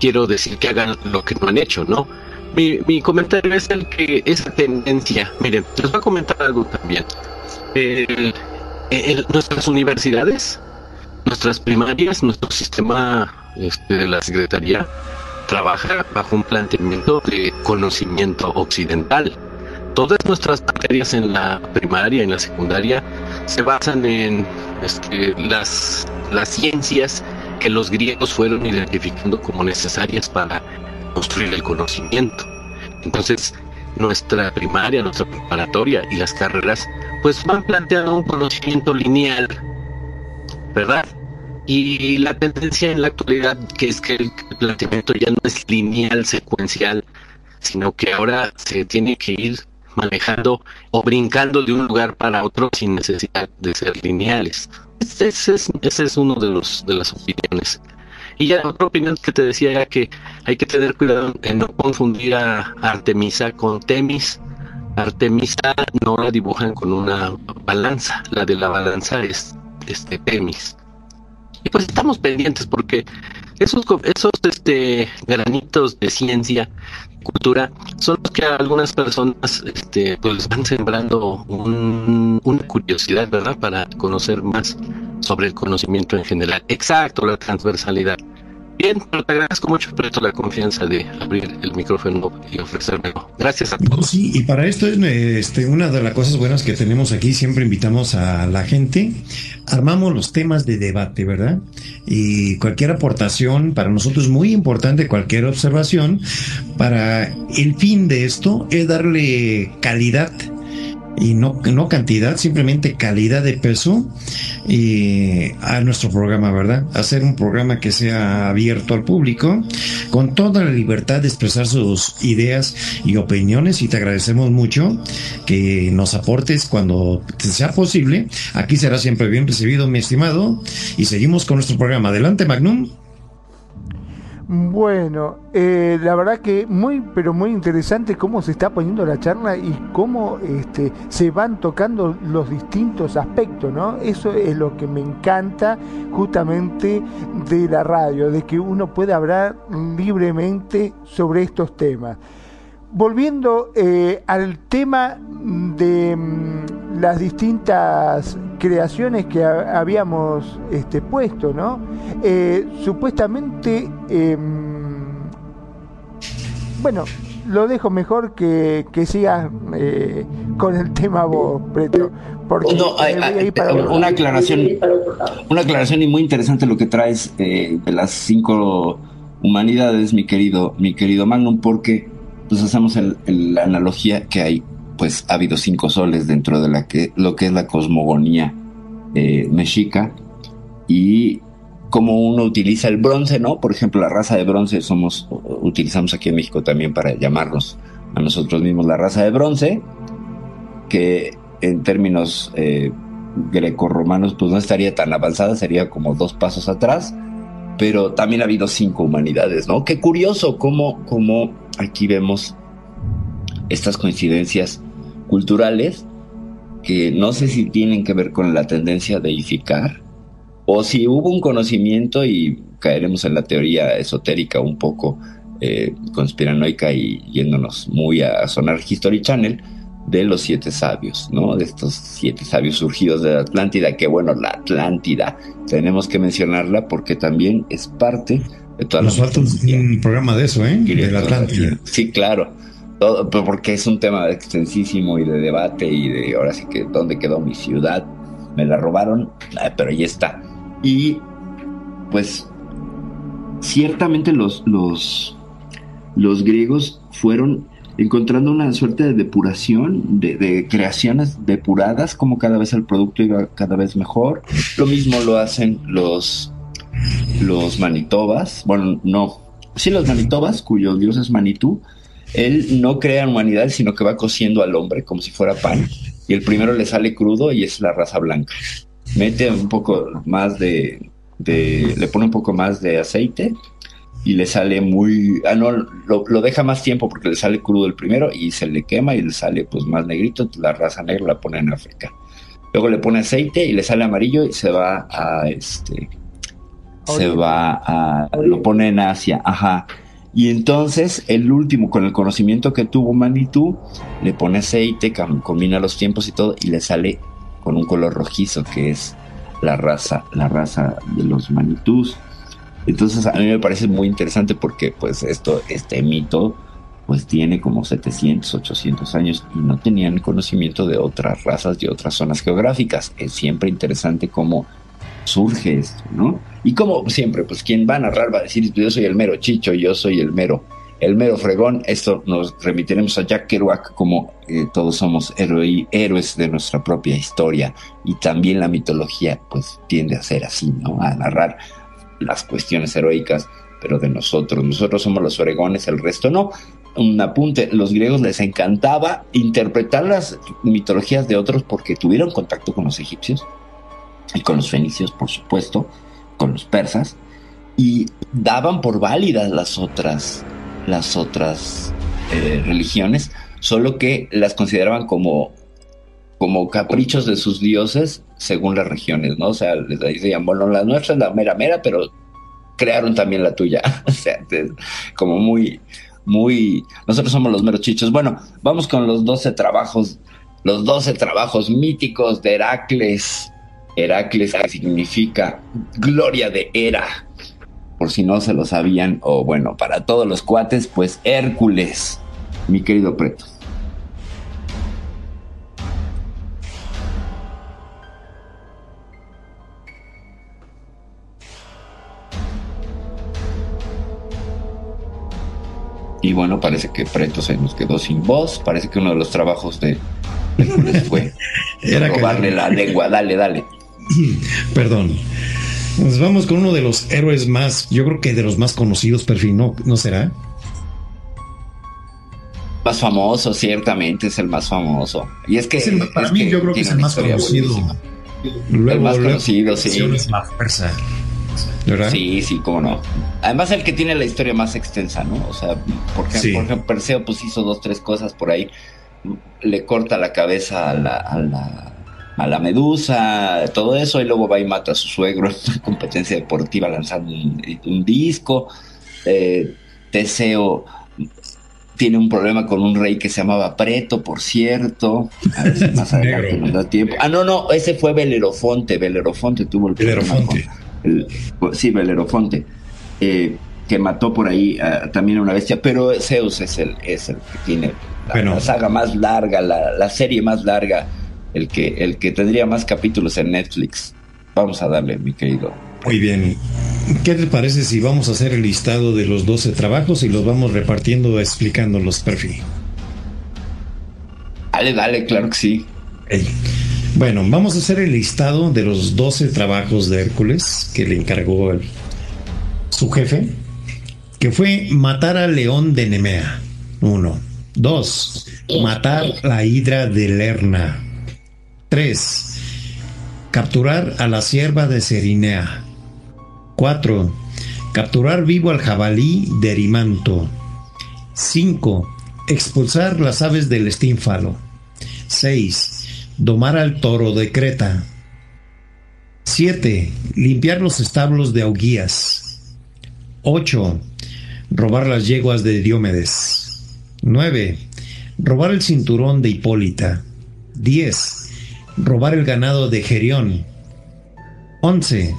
quiero decir que hagan lo que no han hecho, ¿no? Mi, mi comentario es el que esa tendencia, miren, les voy a comentar algo también. nuestras universidades nuestras primarias, nuestro sistema este, de la Secretaría trabaja bajo un planteamiento de conocimiento occidental. Todas nuestras materias en la primaria en la secundaria se basan en este, las, las ciencias que los griegos fueron identificando como necesarias para construir el conocimiento. Entonces, nuestra primaria, nuestra preparatoria y las carreras, pues van planteando un conocimiento lineal ¿verdad? Y la tendencia en la actualidad que es que el planteamiento ya no es lineal, secuencial, sino que ahora se tiene que ir manejando o brincando de un lugar para otro sin necesidad de ser lineales. Ese es, ese es uno de los de las opiniones. Y ya otra opinión que te decía era que hay que tener cuidado en no confundir a Artemisa con Temis. Artemisa no la dibujan con una balanza, la de la balanza es este Temis. Y pues estamos pendientes porque esos esos este granitos de ciencia, cultura, son los que a algunas personas este pues van sembrando una curiosidad, ¿verdad? Para conocer más sobre el conocimiento en general. Exacto, la transversalidad. Bien, pero te agradezco mucho por la confianza de abrir el micrófono y ofrecérmelo. Gracias a todos. Sí, y para esto, este, una de las cosas buenas que tenemos aquí, siempre invitamos a la gente, armamos los temas de debate, ¿verdad? Y cualquier aportación, para nosotros es muy importante, cualquier observación, para el fin de esto es darle calidad y no, no cantidad, simplemente calidad de peso y a nuestro programa, ¿verdad? Hacer un programa que sea abierto al público, con toda la libertad de expresar sus ideas y opiniones y te agradecemos mucho que nos aportes cuando sea posible. Aquí será siempre bien recibido, mi estimado, y seguimos con nuestro programa. Adelante, Magnum. Bueno, eh, la verdad que muy, pero muy interesante cómo se está poniendo la charla y cómo este, se van tocando los distintos aspectos, ¿no? Eso es lo que me encanta justamente de la radio, de que uno puede hablar libremente sobre estos temas. Volviendo eh, al tema de mm, las distintas creaciones que habíamos este, puesto, ¿no? Eh, supuestamente, em, bueno, lo dejo mejor que, que sigas eh, con el tema vos, Preto. Porque no, una aclaración, una aclaración y muy interesante lo que traes de las cinco humanidades, mi querido, mi querido Magnum, porque pues hacemos la analogía que hay, pues ha habido cinco soles dentro de lo que es la cosmogonía eh, mexica y como uno utiliza el bronce, ¿no? Por ejemplo, la raza de bronce somos, utilizamos aquí en México también para llamarnos a nosotros mismos la raza de bronce, que en términos eh, grecorromanos pues no estaría tan avanzada, sería como dos pasos atrás, pero también ha habido cinco humanidades, ¿no? Qué curioso cómo, cómo aquí vemos estas coincidencias culturales que no sé si tienen que ver con la tendencia a deificar o si hubo un conocimiento y caeremos en la teoría esotérica un poco eh, conspiranoica y yéndonos muy a sonar History Channel, de los siete sabios, ¿no? De estos siete sabios surgidos de la Atlántida, que bueno, la Atlántida, tenemos que mencionarla porque también es parte de toda Nos falta un, programa de eso, ¿eh? De la Atlántida. Sí, claro. Todo, porque es un tema extensísimo y de debate y de ahora sí que dónde quedó mi ciudad, me la robaron, ah, pero ahí está. Y pues ciertamente los, los, los griegos fueron encontrando una suerte de depuración, de, creaciones depuradas, como cada vez el producto iba cada vez mejor. Lo mismo lo hacen los, los manitobas, bueno, no, sí los manitobas, cuyo dios es Manitú, él no crea humanidad, sino que va cociendo al hombre como si fuera pan, y el primero le sale crudo y es la raza blanca. Mete un poco más de, de le pone un poco más de aceite y le sale muy, ah no, lo, deja más tiempo porque le sale crudo el primero y se le quema y le sale pues más negrito, la raza negra la pone en África. Luego le pone aceite y le sale amarillo y se va a este, se va a, lo pone en Asia, ajá. Y entonces el último, con el conocimiento que tuvo Manitou, le pone aceite, combina los tiempos y todo, y le sale con un color rojizo, que es la raza, la raza de los Manitús. Entonces a mí me parece muy interesante porque pues esto, este mito pues tiene como 700, 800 años y no tenían conocimiento de otras razas y otras zonas geográficas. Es siempre interesante cómo surge esto, ¿no? Y como siempre, pues quien va a narrar va a decir, yo soy el mero chicho, yo soy el mero, el mero fregón. Esto nos remitiremos a Jack Kerouac como eh, todos somos héroes de nuestra propia historia y también la mitología pues tiende a ser así, ¿no? A narrar las cuestiones heroicas, pero de nosotros. Nosotros somos los oregones, el resto no. Un apunte, los griegos les encantaba interpretar las mitologías de otros porque tuvieron contacto con los egipcios y con los fenicios, por supuesto, con los persas, y daban por válidas las otras, las otras eh, religiones, solo que las consideraban como como caprichos de sus dioses según las regiones, ¿no? O sea, les decían, bueno, la nuestra es la mera mera, pero crearon también la tuya. [LAUGHS] o sea, como muy, muy, nosotros somos los meros chichos. Bueno, vamos con los 12 trabajos, los 12 trabajos míticos de Heracles. Heracles que significa gloria de Hera. Por si no se lo sabían, o bueno, para todos los cuates, pues Hércules, mi querido Preto. Y bueno, parece que Preto se nos quedó sin voz. Parece que uno de los trabajos de fue [LAUGHS] Era robarle la lengua. Dale, dale. [CLEARS THROAT] Perdón. Nos vamos con uno de los héroes más, yo creo que de los más conocidos, perfil, ¿no, ¿no será? Más famoso, ciertamente es el más famoso. Y es que. para mí, yo creo que es el más conocido. el más conocido, sí. Sí, sí, cómo no. Además, el que tiene la historia más extensa, ¿no? O sea, porque, por ejemplo, Perseo pues hizo dos, tres cosas por ahí. Le corta la cabeza a la, a la, a la medusa, todo eso, y luego va y mata a su suegro en una competencia deportiva lanzando un, disco. Eh, Teseo tiene un problema con un rey que se llamaba Preto, por cierto. A ver si [LAUGHS] más adelante nos da tiempo. Ah, no, no, ese fue Belerofonte. Belerofonte tuvo el Belerofonte el, sí, Belerofonte, eh, que mató por ahí también a una bestia, pero Zeus es el, es el que tiene la, saga más larga, la, serie más larga, el que, el que tendría más capítulos en Netflix. Vamos a darle, mi querido. Muy bien. ¿Qué te parece si vamos a hacer el listado de los 12 trabajos y los vamos repartiendo explicando los perfiles? Dale, dale, claro que sí. Bueno, vamos a hacer el listado de los 12 trabajos de Hércules que le encargó su jefe, que fue matar al león de Nemea. Uno. Dos, matar la hidra de Lerna. Tres, capturar a la sierva de Serinea. Cuatro, capturar vivo al jabalí de Erimanto. Cinco, expulsar las aves del estínfalo. Seis, domar al toro de Creta. 7. Limpiar los establos de Augías. 8. Robar las yeguas de Diomedes. 9. Robar el cinturón de Hipólita. 10. Robar el ganado de Gerión. 11.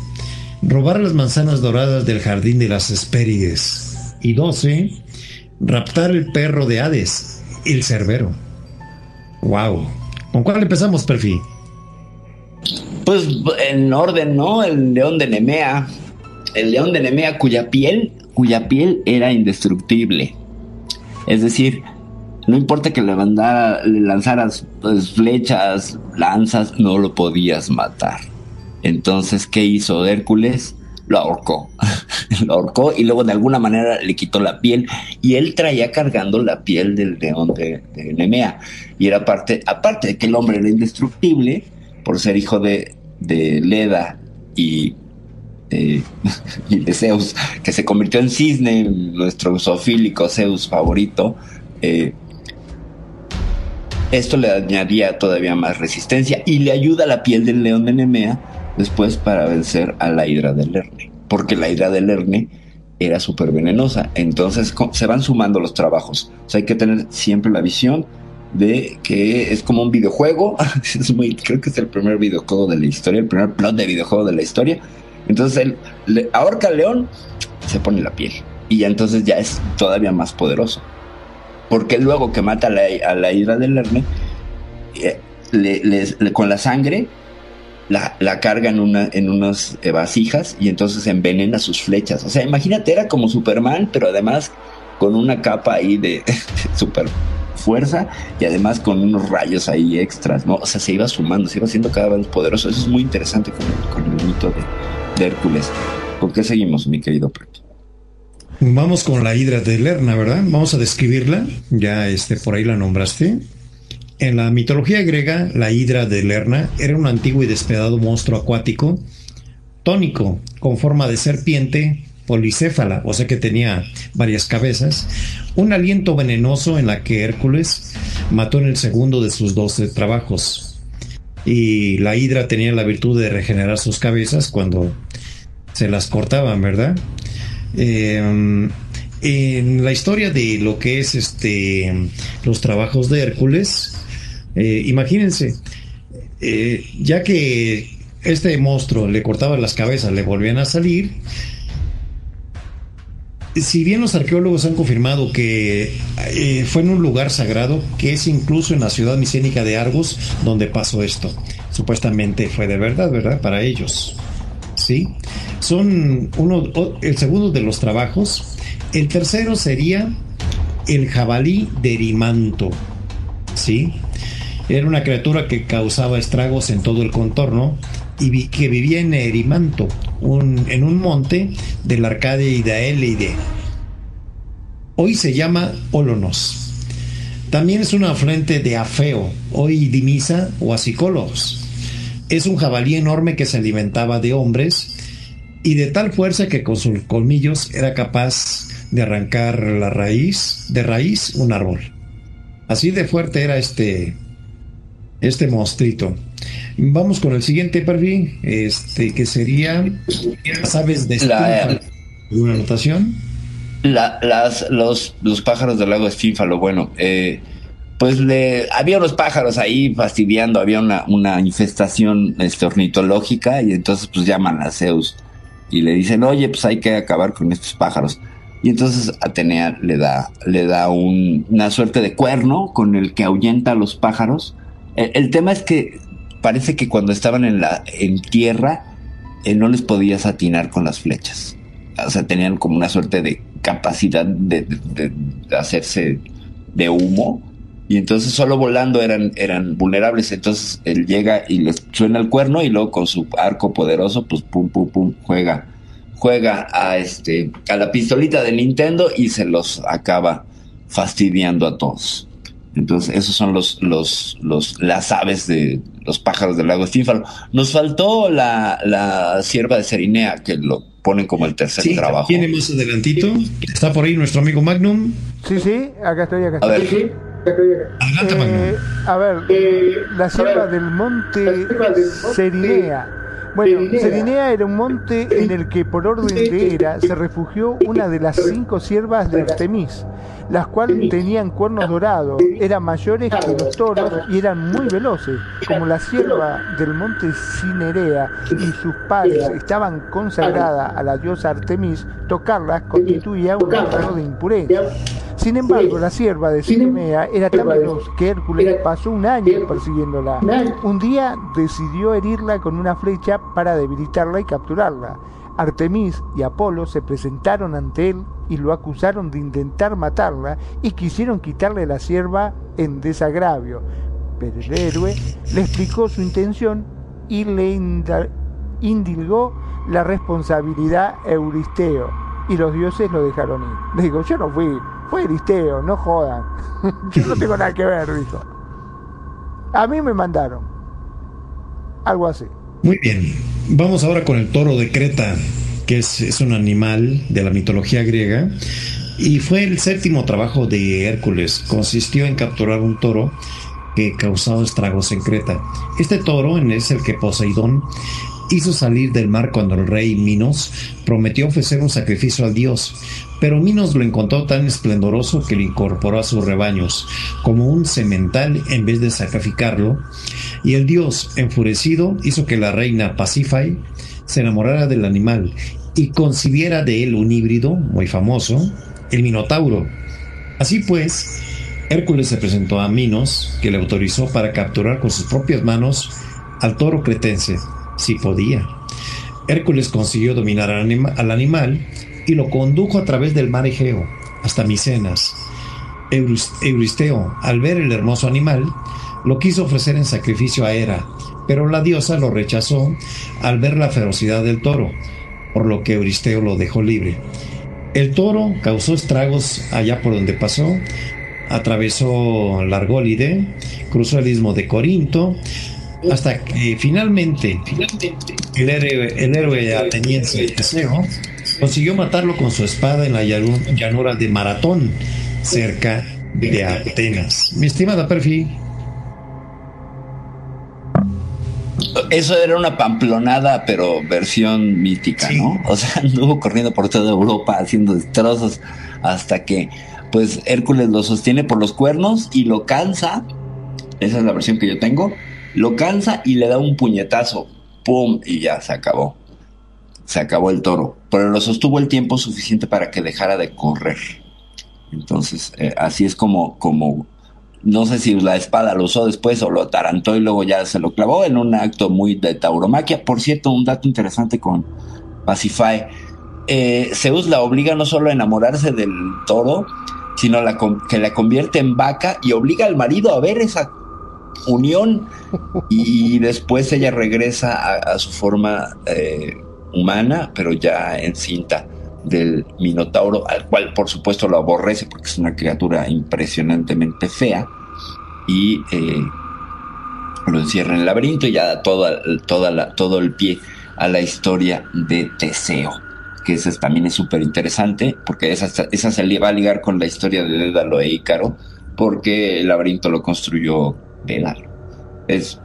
Robar las manzanas doradas del jardín de las Hespérides. Y 12. Raptar el perro de Hades, el cerbero. ¡Wow! ¿Con cuál empezamos, Perfi? Pues en orden, ¿no? El león de Nemea. El león de Nemea cuya piel, cuya piel era indestructible. Es decir, no importa que le, mandara, le lanzaras pues, flechas, lanzas, no lo podías matar. Entonces, ¿qué hizo Hércules? Lo ahorcó. [LAUGHS] lo ahorcó y luego de alguna manera le quitó la piel. Y él traía cargando la piel del león de, Nemea. Y era parte, aparte de que el hombre era indestructible, por ser hijo de, de Leda y [LAUGHS] y de Zeus, que se convirtió en cisne, nuestro zoofílico Zeus favorito, eh, esto le añadía todavía más resistencia y le ayuda a la piel del león de Nemea después para vencer a la hidra del Lerne, porque la hidra del Lerne era súper venenosa. Entonces se van sumando los trabajos. O sea, hay que tener siempre la visión de que es como un videojuego. [LAUGHS] es muy, creo que es el primer videojuego de la historia, el primer plot de videojuego de la historia. Entonces él ahorca al león, se pone la piel. Y entonces ya es todavía más poderoso. Porque luego que mata a la, a del Lerne, eh, con la sangre la, carga en, una, en unas vasijas y entonces envenena sus flechas. O sea, imagínate, era como Superman, pero además con una capa ahí de, [LAUGHS] super fuerza y además con unos rayos ahí extras, ¿no? O sea, se iba sumando, se iba haciendo cada vez poderoso. Eso es muy interesante con el, mito de, Hércules. ¿Con qué seguimos, mi querido? Vamos con la hidra de Lerna, ¿verdad? Vamos a describirla. Ya este, por ahí la nombraste. En la mitología griega, la hidra de Lerna era un antiguo y despedado monstruo acuático, tónico, con forma de serpiente, policéfala, o sea que tenía varias cabezas, un aliento venenoso en la que Hércules mató en el segundo de sus doce trabajos. Y la hidra tenía la virtud de regenerar sus cabezas cuando se las cortaban, ¿verdad? Em, en la historia de lo que es este los trabajos de Hércules, eh, imagínense, eh, ya que este monstruo le cortaba las cabezas, le volvían a salir, si bien los arqueólogos han confirmado que eh, fue en un lugar sagrado, que es incluso en la ciudad micénica de Argos donde pasó esto. Supuestamente fue de verdad, ¿verdad? Para ellos. ¿Sí? Son uno, el segundo de los trabajos. El tercero sería el jabalí de Erimanto. ¿Sí? Era una criatura que causaba estragos en todo el contorno y que vivía en Erimanto, en un monte de la Arcadia Hoy se llama Olonos. También es una afluente de Afeo, hoy Dimisa o Asicolos. Es un jabalí enorme que se alimentaba de hombres y de tal fuerza que con sus colmillos era capaz de arrancar la raíz, de raíz un árbol. Así de fuerte era este, este monstruito. Vamos con el siguiente perfil, este que sería las aves de la, ¿Una anotación? las, los, los pájaros del lago Estínfalo, bueno, eh, pues le, había unos pájaros ahí fastidiando, había una, una infestación este, ornitológica y entonces pues llaman a Zeus y le dicen, oye, pues hay que acabar con estos pájaros. Y entonces Atenea le da, le da una suerte de cuerno con el que ahuyenta a los pájaros. el tema es que parece que cuando estaban en la en tierra eh, no les podías atinar con las flechas. O sea, tenían como una suerte de capacidad de, hacerse de humo y entonces solo volando eran, eran vulnerables. Entonces él llega y les suena el cuerno y luego con su arco poderoso, pues pum, pum, pum, juega, juega a este, a la pistolita de Nintendo y se los acaba fastidiando a todos. Entonces, esos son los, los, los, las aves de los pájaros del lago Estínfalo. Nos faltó la, la sierva de Serinea, que lo ponen como el tercer sí, trabajo. Tiene más adelantito. Está por ahí nuestro amigo Magnum. Sí, sí, acá estoy, acá estoy. A ver. Adelante. Eh, a ver, la sierva del monte Serinea. Bueno, Serinea. Era un monte en el que por orden de era se refugió una de las cinco siervas de Artemis, las cuales tenían cuernos dorados, eran mayores que los toros y eran muy veloces. Como la sierva del monte Cinerea y sus padres estaban consagradas a la diosa Artemis, tocarlas constituía un pecado de impureza. Sin embargo, la sierva de Cinemea era tan veloz que Hércules pasó un año persiguiéndola. Un día decidió herirla con una flecha para debilitarla y capturarla. Artemis y Apolo se presentaron ante él y lo acusaron de intentar matarla y quisieron quitarle la sierva en desagravio. Pero el héroe le explicó su intención y le indilgó la responsabilidad a Euristeo y los dioses lo dejaron ir. Le digo, yo no fui, Euristeo, no jodan. [LAUGHS] yo no tengo nada que ver, dijo. A mí me mandaron. Algo así. Muy bien. Vamos ahora con el toro de Creta, que es, es un animal de la mitología griega. Y fue el séptimo trabajo de Hércules. Consistió en capturar un toro que causaba estragos en Creta. Este toro es el que Poseidón hizo salir del mar cuando el rey Minos prometió ofrecer un sacrificio al dios, pero Minos lo encontró tan esplendoroso que lo incorporó a sus rebaños como un semental en vez de sacrificarlo, y el dios, enfurecido, hizo que la reina Pasífae se enamorara del animal y concibiera de él un híbrido muy famoso, el Minotauro. Así pues, Hércules se presentó a Minos, que le autorizó para capturar con sus propias manos al toro cretense, si podía. Hércules consiguió dominar al, animal y lo condujo a través del mar Egeo hasta Micenas. Euristeo, al ver el hermoso animal, lo quiso ofrecer en sacrificio a Hera, pero la diosa lo rechazó al ver la ferocidad del toro, por lo que Euristeo lo dejó libre. El toro causó estragos allá por donde pasó, atravesó la Argólide, cruzó el istmo de Corinto, hasta que finalmente, el, héroe, ateniense Teseo consiguió matarlo con su espada en la llanura de Maratón, cerca de Atenas. Mi estimada Perfi. Eso era una pamplonada, pero versión mítica, ¿no? O sea, [LAUGHS] anduvo corriendo por toda Europa haciendo destrozos hasta que, pues, Hércules lo sostiene por los cuernos y lo cansa. Esa es la versión que yo tengo lo cansa y le da un puñetazo. ¡Pum! Y ya se acabó. Se acabó el toro. Pero lo sostuvo el tiempo suficiente para que dejara de correr. Entonces, eh, así es como, como, no sé si la espada lo usó después o lo atarantó y luego ya se lo clavó en un acto muy de tauromaquia. Por cierto, un dato interesante con Pacify. Eh, Zeus la obliga no solo a enamorarse del toro, sino que la convierte en vaca y obliga al marido a ver esa unión y después ella regresa a, su forma eh, humana, pero ya en cinta del Minotauro, al cual por supuesto lo aborrece porque es una criatura impresionantemente fea y eh, lo encierra en el laberinto y ya da toda, toda todo el pie a la historia de Teseo que esa también es súper interesante, porque esa, esa se va a ligar con la historia de Dédalo e Ícaro, porque el laberinto lo construyó es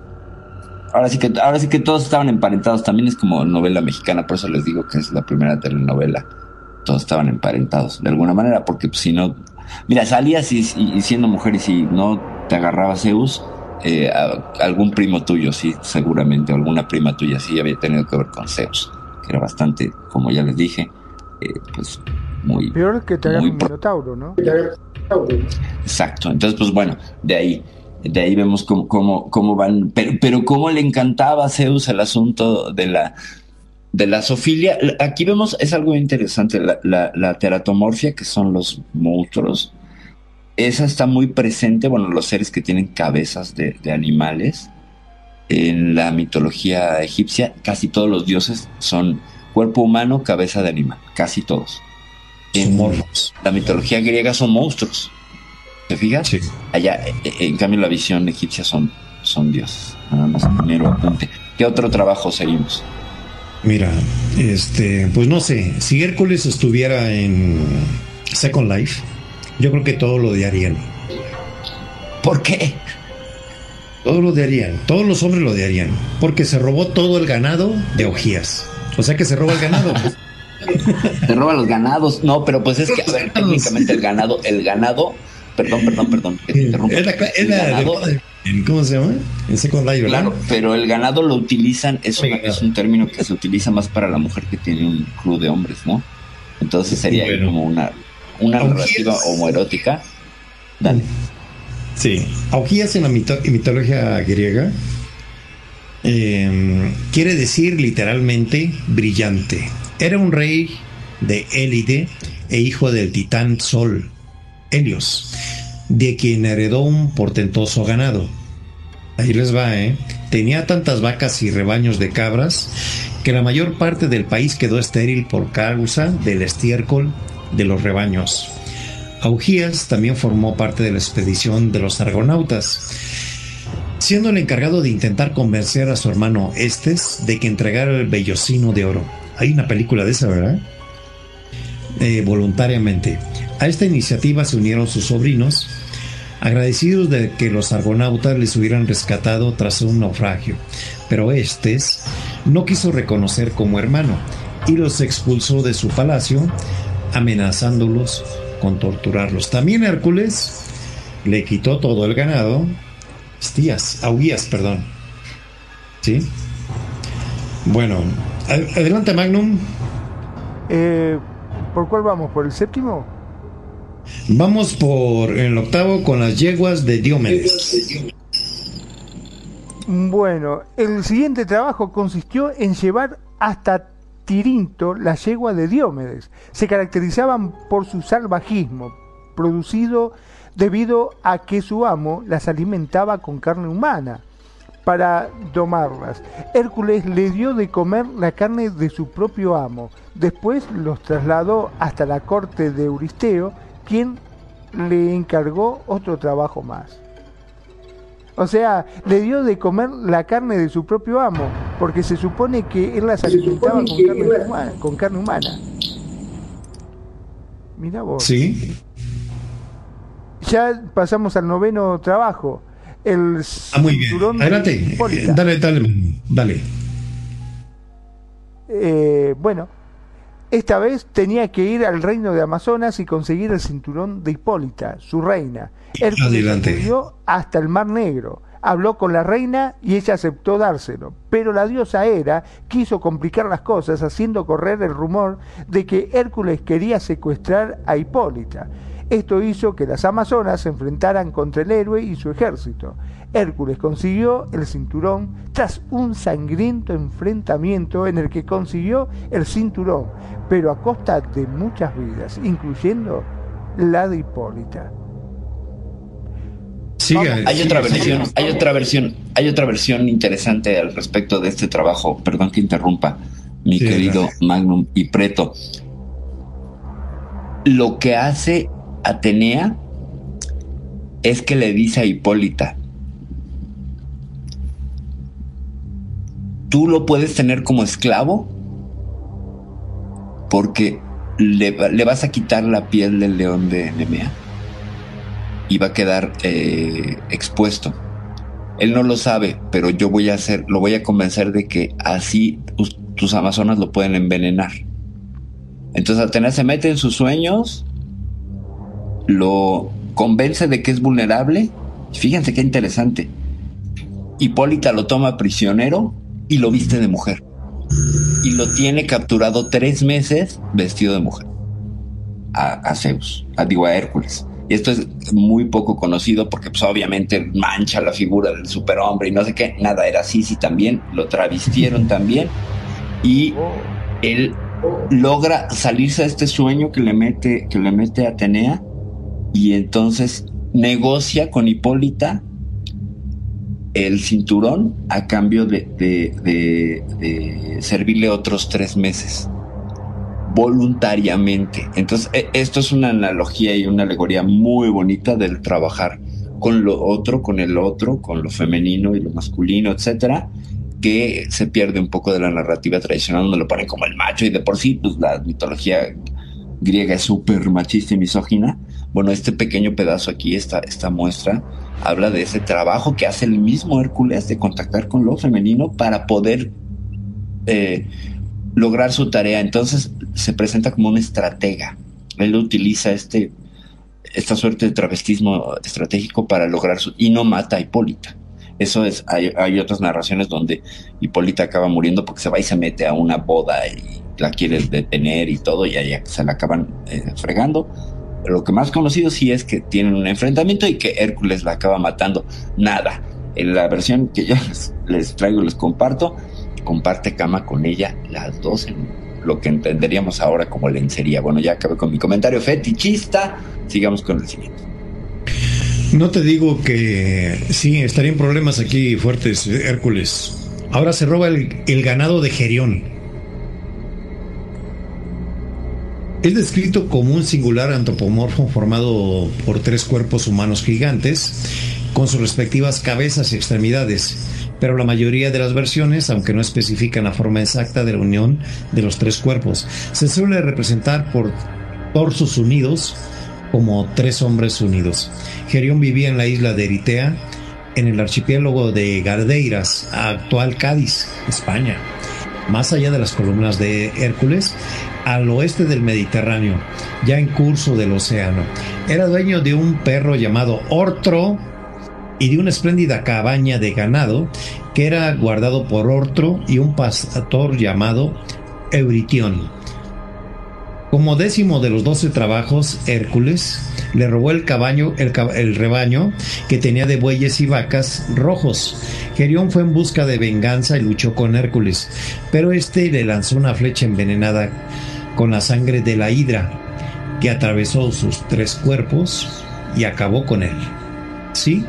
ahora sí que ahora sí que todos estaban emparentados. También es como novela mexicana, por eso les digo que es la primera telenovela. Todos estaban emparentados de alguna manera, porque pues, si no, mira, salías y, siendo mujer y si no te agarraba Zeus, eh, algún primo tuyo, sí, seguramente, alguna prima tuya sí había tenido que ver con Zeus, que era bastante, como ya les dije, eh, pues muy. Peor que tener un minotauro, ¿no? Exacto, entonces, pues bueno, de ahí de ahí vemos cómo, cómo, van, pero, pero cómo le encantaba a Zeus el asunto de la, de la zoofilia. Aquí vemos, es algo interesante, la, la, teratomorfia, que son los monstruos. Esa está muy presente, bueno, los seres que tienen cabezas de, animales. En la mitología egipcia, casi todos los dioses son cuerpo humano, cabeza de animal, casi todos. En la mitología griega son monstruos. ¿Te fijas? Sí. Allá, eh, eh, en cambio, la visión egipcia son, son dioses. Nada más apunte. ¿Qué otro trabajo seguimos? Mira, este, pues no sé, si Hércules estuviera en Second Life, yo creo que todo lo odiarían. ¿Por qué? Todo lo odiarían, todos los hombres lo odiarían, porque se robó todo el ganado de Ogías. O sea que se roba el ganado. [LAUGHS] se roba los ganados. No, pero pues es que, a ver, técnicamente el ganado, el ganado Perdón, perdón, perdón. ¿Cómo se llama? En Second Life, Claro, pero el ganado lo utilizan, es, es un término que se utiliza más para la mujer que tiene un club de hombres, ¿no? Entonces sería como una, una narrativa homoerótica. Dale. Sí, Augías en la mitología griega em, quiere decir literalmente brillante. Era un rey de Élide e hijo del titán Sol, Helios, de quien heredó un portentoso ganado. Ahí les va, ¿eh? Tenía tantas vacas y rebaños de cabras que la mayor parte del país quedó estéril por causa del estiércol de los rebaños. Augías también formó parte de la expedición de los argonautas, siendo el encargado de intentar convencer a su hermano Estes de que entregara el vellocino de oro. Hay una película de esa, ¿verdad? Eh, voluntariamente. A esta iniciativa se unieron sus sobrinos, agradecidos de que los argonautas les hubieran rescatado tras un naufragio, pero Estes no quiso reconocer como hermano y los expulsó de su palacio, amenazándolos con torturarlos. También Hércules le quitó todo el ganado, estías, augías, perdón. ¿Sí? Bueno, adelante Magnum. Eh, ¿Por cuál vamos? ¿Por el séptimo? Vamos por el octavo con las yeguas de Diomedes. Bueno, el siguiente trabajo consistió en llevar hasta Tirinto la yegua de Diomedes. Se caracterizaban por su salvajismo, producido debido a que su amo las alimentaba con carne humana para domarlas. Hércules le dio de comer la carne de su propio amo. Después los trasladó hasta la corte de Euristeo, quien le encargó otro trabajo más. O sea, le dio de comer la carne de su propio amo, porque se supone que él las alimentaba con carne, humana, con carne humana. Mira vos. Sí. Ya pasamos al noveno trabajo. El ah, muy bien. Adelante. Dale, dale, dale. Eh, bueno, esta vez tenía que ir al reino de Amazonas y conseguir el cinturón de Hipólita, su reina. Hércules subió hasta el Mar Negro. Habló con la reina y ella aceptó dárselo. Pero la diosa Hera quiso complicar las cosas haciendo correr el rumor de que Hércules quería secuestrar a Hipólita. Esto hizo que las Amazonas se enfrentaran contra el héroe y su ejército. Hércules consiguió el cinturón tras un sangriento enfrentamiento en el que consiguió el cinturón, pero a costa de muchas vidas, incluyendo la de Hipólita. hay otra versión, hay otra versión, hay otra versión interesante al respecto de este trabajo. Perdón que interrumpa, mi querido Magnum y Preto. Lo que hace Atenea es que le dice a Hipólita, tú lo puedes tener como esclavo porque le, vas a quitar la piel del león de Nemea y va a quedar eh, expuesto. Él no lo sabe, pero yo voy a hacer, lo voy a convencer de que así tus amazonas lo pueden envenenar. Entonces Atenea se mete en sus sueños, lo convence de que es vulnerable. Fíjense qué interesante. Hipólita lo toma prisionero y lo viste de mujer. Y lo tiene capturado tres meses vestido de mujer. A, Zeus, a, digo a Hércules. Y esto es muy poco conocido porque pues obviamente mancha la figura del superhombre y no sé qué. Nada, era así, sí también. Lo travistieron también. Y él logra salirse de este sueño que le mete, que le mete Atenea. Y entonces negocia con Hipólita el cinturón a cambio de, servirle otros tres meses voluntariamente. Entonces, e, esto es una analogía y una alegoría muy bonita del trabajar con lo otro, con el otro, con lo femenino y lo masculino, etcétera, que se pierde un poco de la narrativa tradicional donde lo ponen como el macho y de por sí, pues la mitología griega es súper machista y misógina. Bueno, este pequeño pedazo aquí, esta, esta muestra, habla de ese trabajo que hace el mismo Hércules de contactar con lo femenino para poder eh, lograr su tarea. Entonces se presenta como un estratega. Él utiliza este, esta suerte de travestismo estratégico para lograr su... y no mata a Hipólita. Eso es, hay, hay, otras narraciones donde Hipólita acaba muriendo porque se va y se mete a una boda y la quiere detener y todo, y ahí se la acaban eh, fregando lo que más conocido sí es que tienen un enfrentamiento y que Hércules la acaba matando. Nada. En la versión que yo les, traigo, les comparto, comparte cama con ella las dos en, lo que entenderíamos ahora como lencería. Bueno, ya acabé con mi comentario fetichista, sigamos con el siguiente. No te digo que sí, estarían problemas aquí fuertes, Hércules. Ahora se roba el, el ganado de Gerión. Es descrito como un singular antropomorfo formado por tres cuerpos humanos gigantes, con sus respectivas cabezas y extremidades, pero la mayoría de las versiones, aunque no especifican la forma exacta de la unión de los tres cuerpos, se suele representar por torsos unidos como tres hombres unidos. Gerión vivía en la isla de Eritea, en el archipiélago de Gardeiras, actual Cádiz, España, más allá de las columnas de Hércules, al oeste del Mediterráneo, ya en curso del océano. Era dueño de un perro llamado Ortro y de una espléndida cabaña de ganado que era guardado por Ortro y un pastor llamado Euritión. Como décimo de los doce trabajos, Hércules le robó el, caballo, el, rebaño que tenía de bueyes y vacas rojos. Gerión fue en busca de venganza y luchó con Hércules, pero este le lanzó una flecha envenenada con la sangre de la hidra, que atravesó sus tres cuerpos y acabó con él. ¿Sí?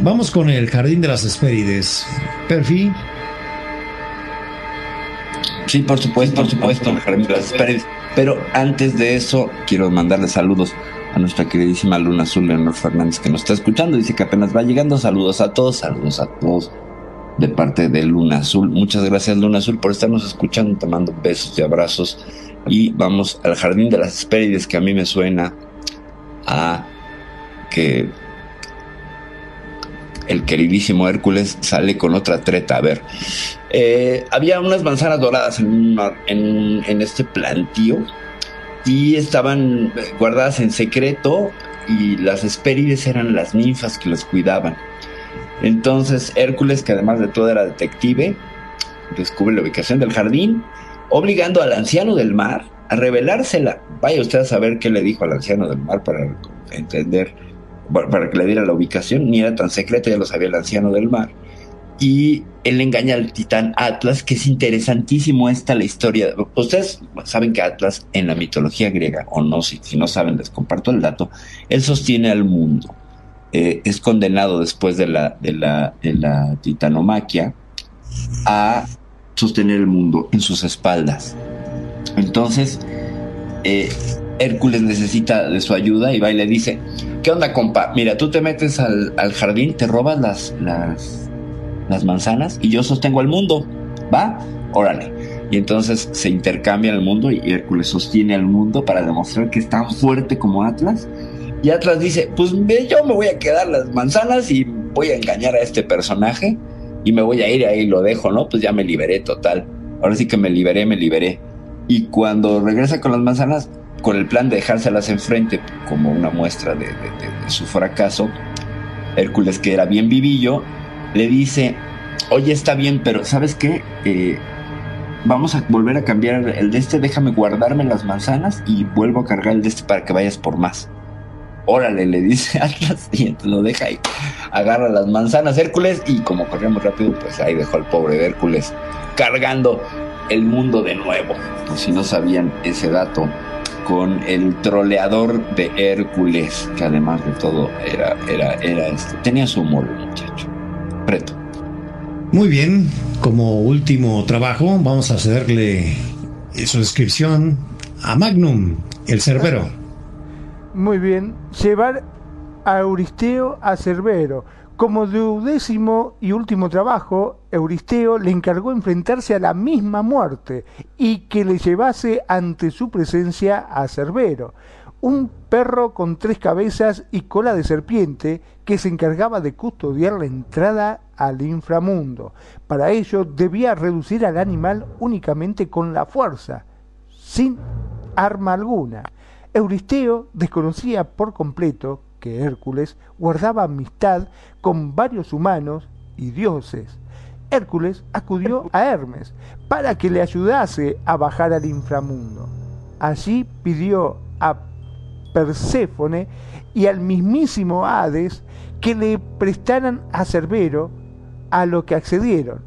Vamos con el jardín de las Hespérides. Perfi. Sí, por supuesto, por supuesto, el jardín de las Hespérides. Pero antes de eso, quiero mandarle saludos a nuestra queridísima Luna Azul, Leonor Fernández, que nos está escuchando. Dice que apenas va llegando. Saludos a todos, saludos a todos de parte de Luna Azul. Muchas gracias, Luna Azul, por estarnos escuchando. Te mando besos y abrazos. Y vamos al Jardín de las Hespérides, que a mí me suena a que el queridísimo Hércules sale con otra treta. A ver, eh, había unas manzanas doradas en, en, este plantío y estaban guardadas en secreto y las Hespérides eran las ninfas que los cuidaban. Entonces Hércules, que además de todo era detective, descubre la ubicación del jardín, obligando al anciano del mar a revelársela. Vaya usted a saber qué le dijo al anciano del mar para entender para que le diera la ubicación, ni era tan secreto, ya lo sabía el anciano del mar. Y él engaña al titán Atlas, que es interesantísimo esta la historia. Ustedes saben que Atlas en la mitología griega, o no, si, no saben, les comparto el dato, él sostiene al mundo. Eh, es condenado después de la, de la, de la titanomaquia a sostener el mundo en sus espaldas. Entonces, eh, Hércules necesita de su ayuda y va y le dice, ¿qué onda, compa? Mira, tú te metes al, al jardín, te robas las, las, las, manzanas y yo sostengo al mundo, ¿va? Órale. Y entonces se intercambia el mundo y Hércules sostiene al mundo para demostrar que es tan fuerte como Atlas. Y Atlas dice, pues yo me voy a quedar las manzanas y voy a engañar a este personaje y me voy a ir ahí lo dejo, ¿no? Pues ya me liberé total. Ahora sí que me liberé, me liberé. Y cuando regresa con las manzanas, con el plan de dejárselas enfrente como una muestra de, de, su fracaso, Hércules, que era bien vivillo, le dice, oye, está bien, pero ¿sabes qué? Eh, vamos a volver a cambiar el de este, déjame guardarme las manzanas y vuelvo a cargar el de este para que vayas por más. Órale, le dice [LAUGHS] Atlas y entonces lo deja y agarra las manzanas Hércules y como corría muy rápido, pues ahí dejó al pobre de Hércules cargando el mundo de nuevo. Por si no sabían ese dato, con el troleador de Hércules, que además de todo era, era, era este, tenía su humor muchacho. Muy bien, como último trabajo, vamos a cederle su descripción a Magnum, el Cerbero. Muy bien, llevar a Euristeo a Cerbero. Como duodécimo y último trabajo, Euristeo le encargó enfrentarse a la misma muerte y que le llevase ante su presencia a Cerbero, un perro con tres cabezas y cola de serpiente que se encargaba de custodiar la entrada al inframundo. Para ello debía reducir al animal únicamente con la fuerza, sin arma alguna. Euristeo desconocía por completo que Hércules guardaba amistad con varios humanos y dioses. Hércules acudió a Hermes para que le ayudase a bajar al inframundo. Allí pidió a Perséfone y al mismísimo Hades que le prestaran a Cerbero, a lo que accedieron.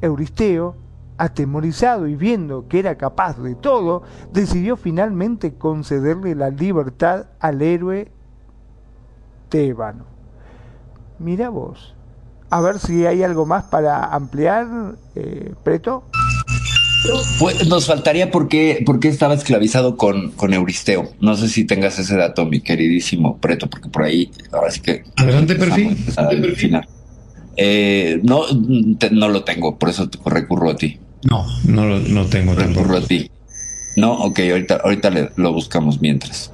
Euristeo atemorizado y viendo que era capaz de todo, decidió finalmente concederle la libertad al héroe tébano. Mira vos. A ver si hay algo más para ampliar, eh, Preto. Pues nos faltaría por qué, estaba esclavizado con, con, Euristeo. No sé si tengas ese dato, mi queridísimo Preto, porque por ahí ahora sí que. Adelante, perfil. final. Eh, no, no lo tengo, por eso recurro a ti. No, no lo no tengo recurro a ti. No, ok, ahorita, ahorita lo buscamos mientras.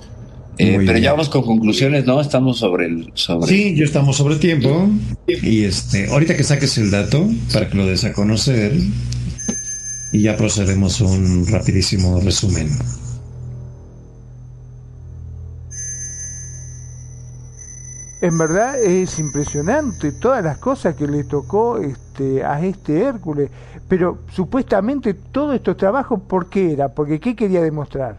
Eh, pero ya vamos con conclusiones, ¿no? Estamos sobre el... Sobre... Sí, yo estamos sobre tiempo. Y este, ahorita que saques el dato, para que lo des a conocer, y ya procedemos a un rapidísimo resumen. En verdad es impresionante todas las cosas que le tocó este, a este Hércules, pero supuestamente todo estos trabajos, ¿por qué era? Porque ¿qué quería demostrar?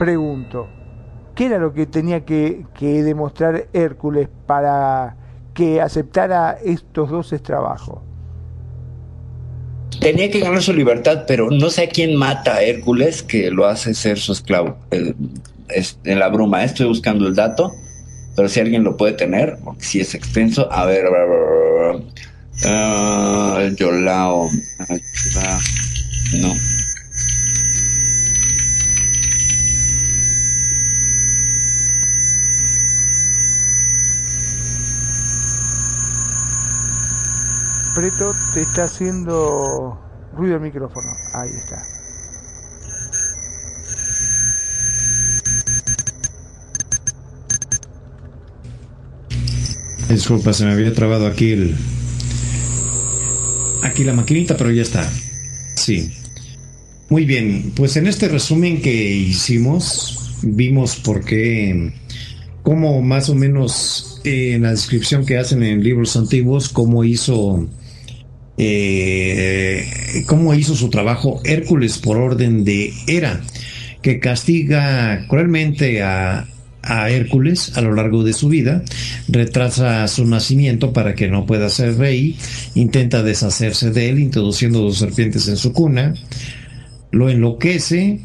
Pregunto. ¿Qué era lo que tenía que, demostrar Hércules para que aceptara estos dos trabajos? Tenía que ganar su libertad, pero no sé a quién mata a Hércules que lo hace ser su esclavo. en la bruma, ¿eh? estoy buscando el dato, pero si alguien lo puede tener, si es extenso, a ver, Yolao, no. Te está haciendo ruido el micrófono. Ahí está. Disculpa, se me había trabado aquí el. Aquí la maquinita, pero ya está. Sí. Muy bien, pues en este resumen que hicimos, vimos por qué, cómo más o menos eh, en la descripción que hacen en libros antiguos, cómo hizo eh, cómo hizo su trabajo Hércules por orden de Hera, que castiga cruelmente a, Hércules a lo largo de su vida, retrasa su nacimiento para que no pueda ser rey, intenta deshacerse de él introduciendo dos serpientes en su cuna, lo enloquece,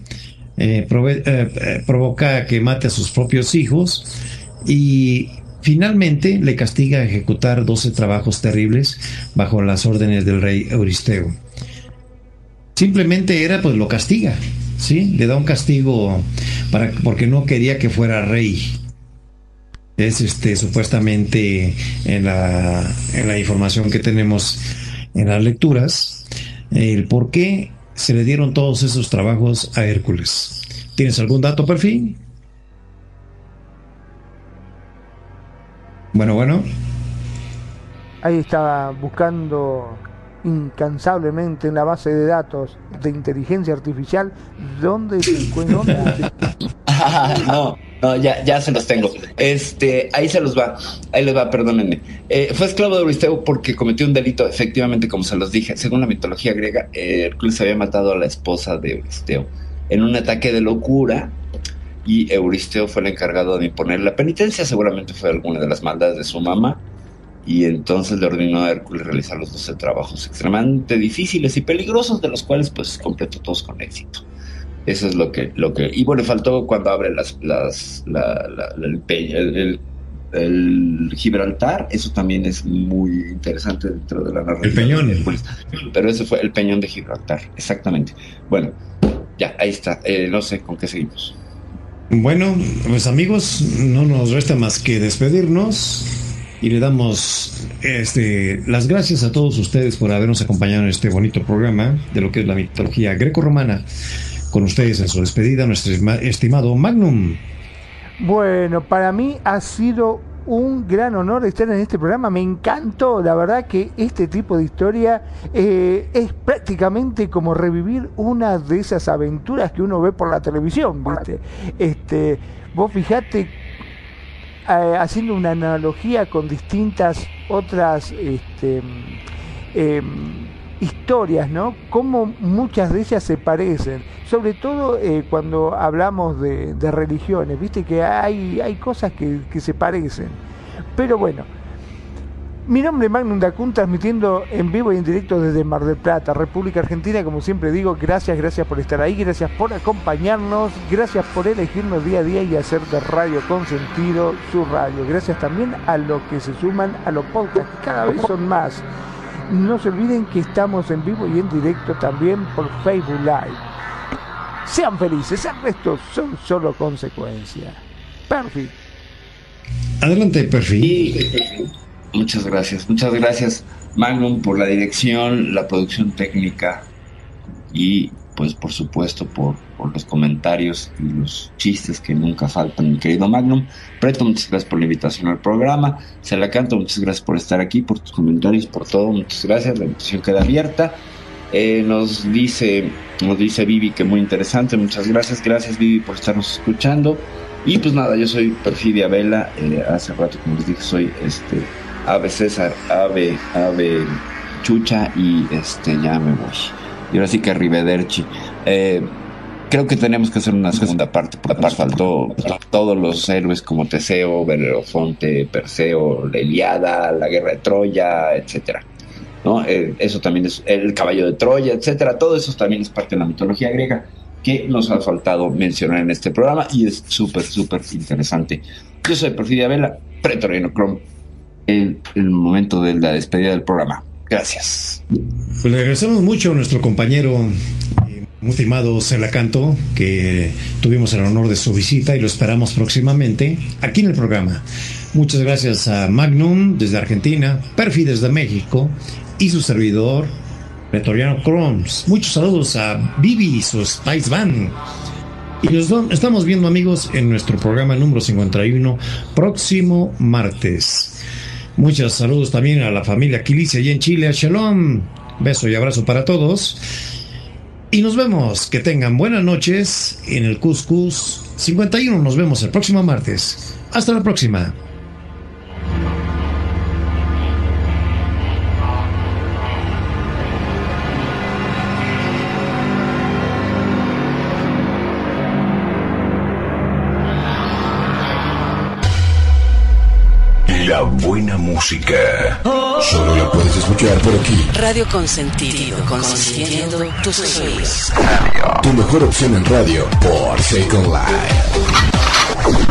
eh, eh, provoca que mate a sus propios hijos y Finalmente le castiga a ejecutar 12 trabajos terribles bajo las órdenes del rey Euristeo. Simplemente era, pues lo castiga, ¿sí? Le da un castigo para, porque no quería que fuera rey. Es este, supuestamente en la, en la información que tenemos en las lecturas, el por qué se le dieron todos esos trabajos a Hércules. ¿Tienes algún dato, perfil? Bueno, bueno. Ahí estaba buscando incansablemente en la base de datos de inteligencia artificial dónde se encuentra. [LAUGHS] no, no, ya, ya se los tengo. Este, ahí se los va, ahí les va, perdónenme. Eh, fue esclavo de Euristeo porque cometió un delito, efectivamente, como se los dije. Según la mitología griega, Hércules había matado a la esposa de Euristeo en un ataque de locura y Euristeo fue el encargado de imponer la penitencia, seguramente fue alguna de las maldades de su mamá, y entonces le ordenó a Hércules realizar los 12 trabajos extremadamente difíciles y peligrosos, de los cuales pues completó todos con éxito. Eso es lo que, lo que, y bueno, faltó cuando abre las, las, el, el, Gibraltar, eso también es muy interesante dentro de la narración. El peñón. pero ese fue el peñón de Gibraltar, exactamente. Bueno, ya, ahí está, eh, no sé con qué seguimos. Bueno, pues amigos, no nos resta más que despedirnos y le damos este, las gracias a todos ustedes por habernos acompañado en este bonito programa de lo que es la mitología greco-romana. Con ustedes en su despedida, nuestro estimado Magnum. Bueno, para mí ha sido un gran honor estar en este programa. Me encantó, la verdad que este tipo de historia eh, es prácticamente como revivir una de esas aventuras que uno ve por la televisión, ¿viste? Este, vos fijate eh, haciendo una analogía con distintas otras este, em, historias, ¿no? Cómo muchas de ellas se parecen, sobre todo eh, cuando hablamos de, religiones, viste que hay, hay cosas que, se parecen. Pero bueno, mi nombre es Magnum Dacun, transmitiendo en vivo y en directo desde Mar del Plata, República Argentina. Como siempre digo, gracias, gracias por estar ahí, gracias por acompañarnos, gracias por elegirnos día a día y hacer de Radio con sentido su radio. Gracias también a los que se suman a los podcasts, que cada vez son más. No se olviden que estamos en vivo y en directo también por Facebook Live. Sean felices, el resto son solo consecuencias. Perfecto. Adelante, Perfi. Muchas gracias, muchas gracias Magnum por la dirección, la producción técnica y pues por supuesto por, los comentarios y los chistes que nunca faltan, mi querido Magnum. Preto, muchas gracias por la invitación al programa. Se la canto, muchas gracias por estar aquí, por tus comentarios, por todo, muchas gracias. La invitación queda abierta. Eh, nos dice, nos dice Vivi que muy interesante, muchas gracias, gracias Vivi por estarnos escuchando. Y pues nada, yo soy Perfidia Vela, eh, hace rato como les dije soy este Ave César, Ave, Ave Chucha y este ya me voy. Y ahora sí que Rivederci. Eh, creo que tenemos que hacer una segunda parte porque nos faltó todos los héroes como Teseo, Belerofonte, Perseo, la Iliada, la guerra de Troya, etcétera. ¿No? Eh, eso también es el caballo de Troya, etcétera. Todo eso también es parte de la mitología griega que nos ha faltado mencionar en este programa y es súper, súper interesante. Yo soy Perfidia Vela, Pretoriano Chrome el, el momento de la despedida del programa. Gracias. Pues le agradecemos mucho a nuestro compañero muy estimado Celacanto, que tuvimos el honor de su visita y lo esperamos próximamente aquí en el programa. Muchas gracias a Magnum desde Argentina, Perfi desde México y su servidor, Pretoriano Croms. Muchos saludos a Vivi y su Spice Band. Y los estamos viendo amigos en nuestro programa número 51 próximo martes. Muchos saludos también a la familia Quilicia y en Chile. Shalom. Beso y abrazo para todos. Y nos vemos. Que tengan buenas noches en el Cuscus 51. Nos vemos el próximo martes. Hasta la próxima. Música. Solo la puedes escuchar por aquí. Radio Consentido, consintiendo tus sueños. Tu mejor opción en radio por Second Life.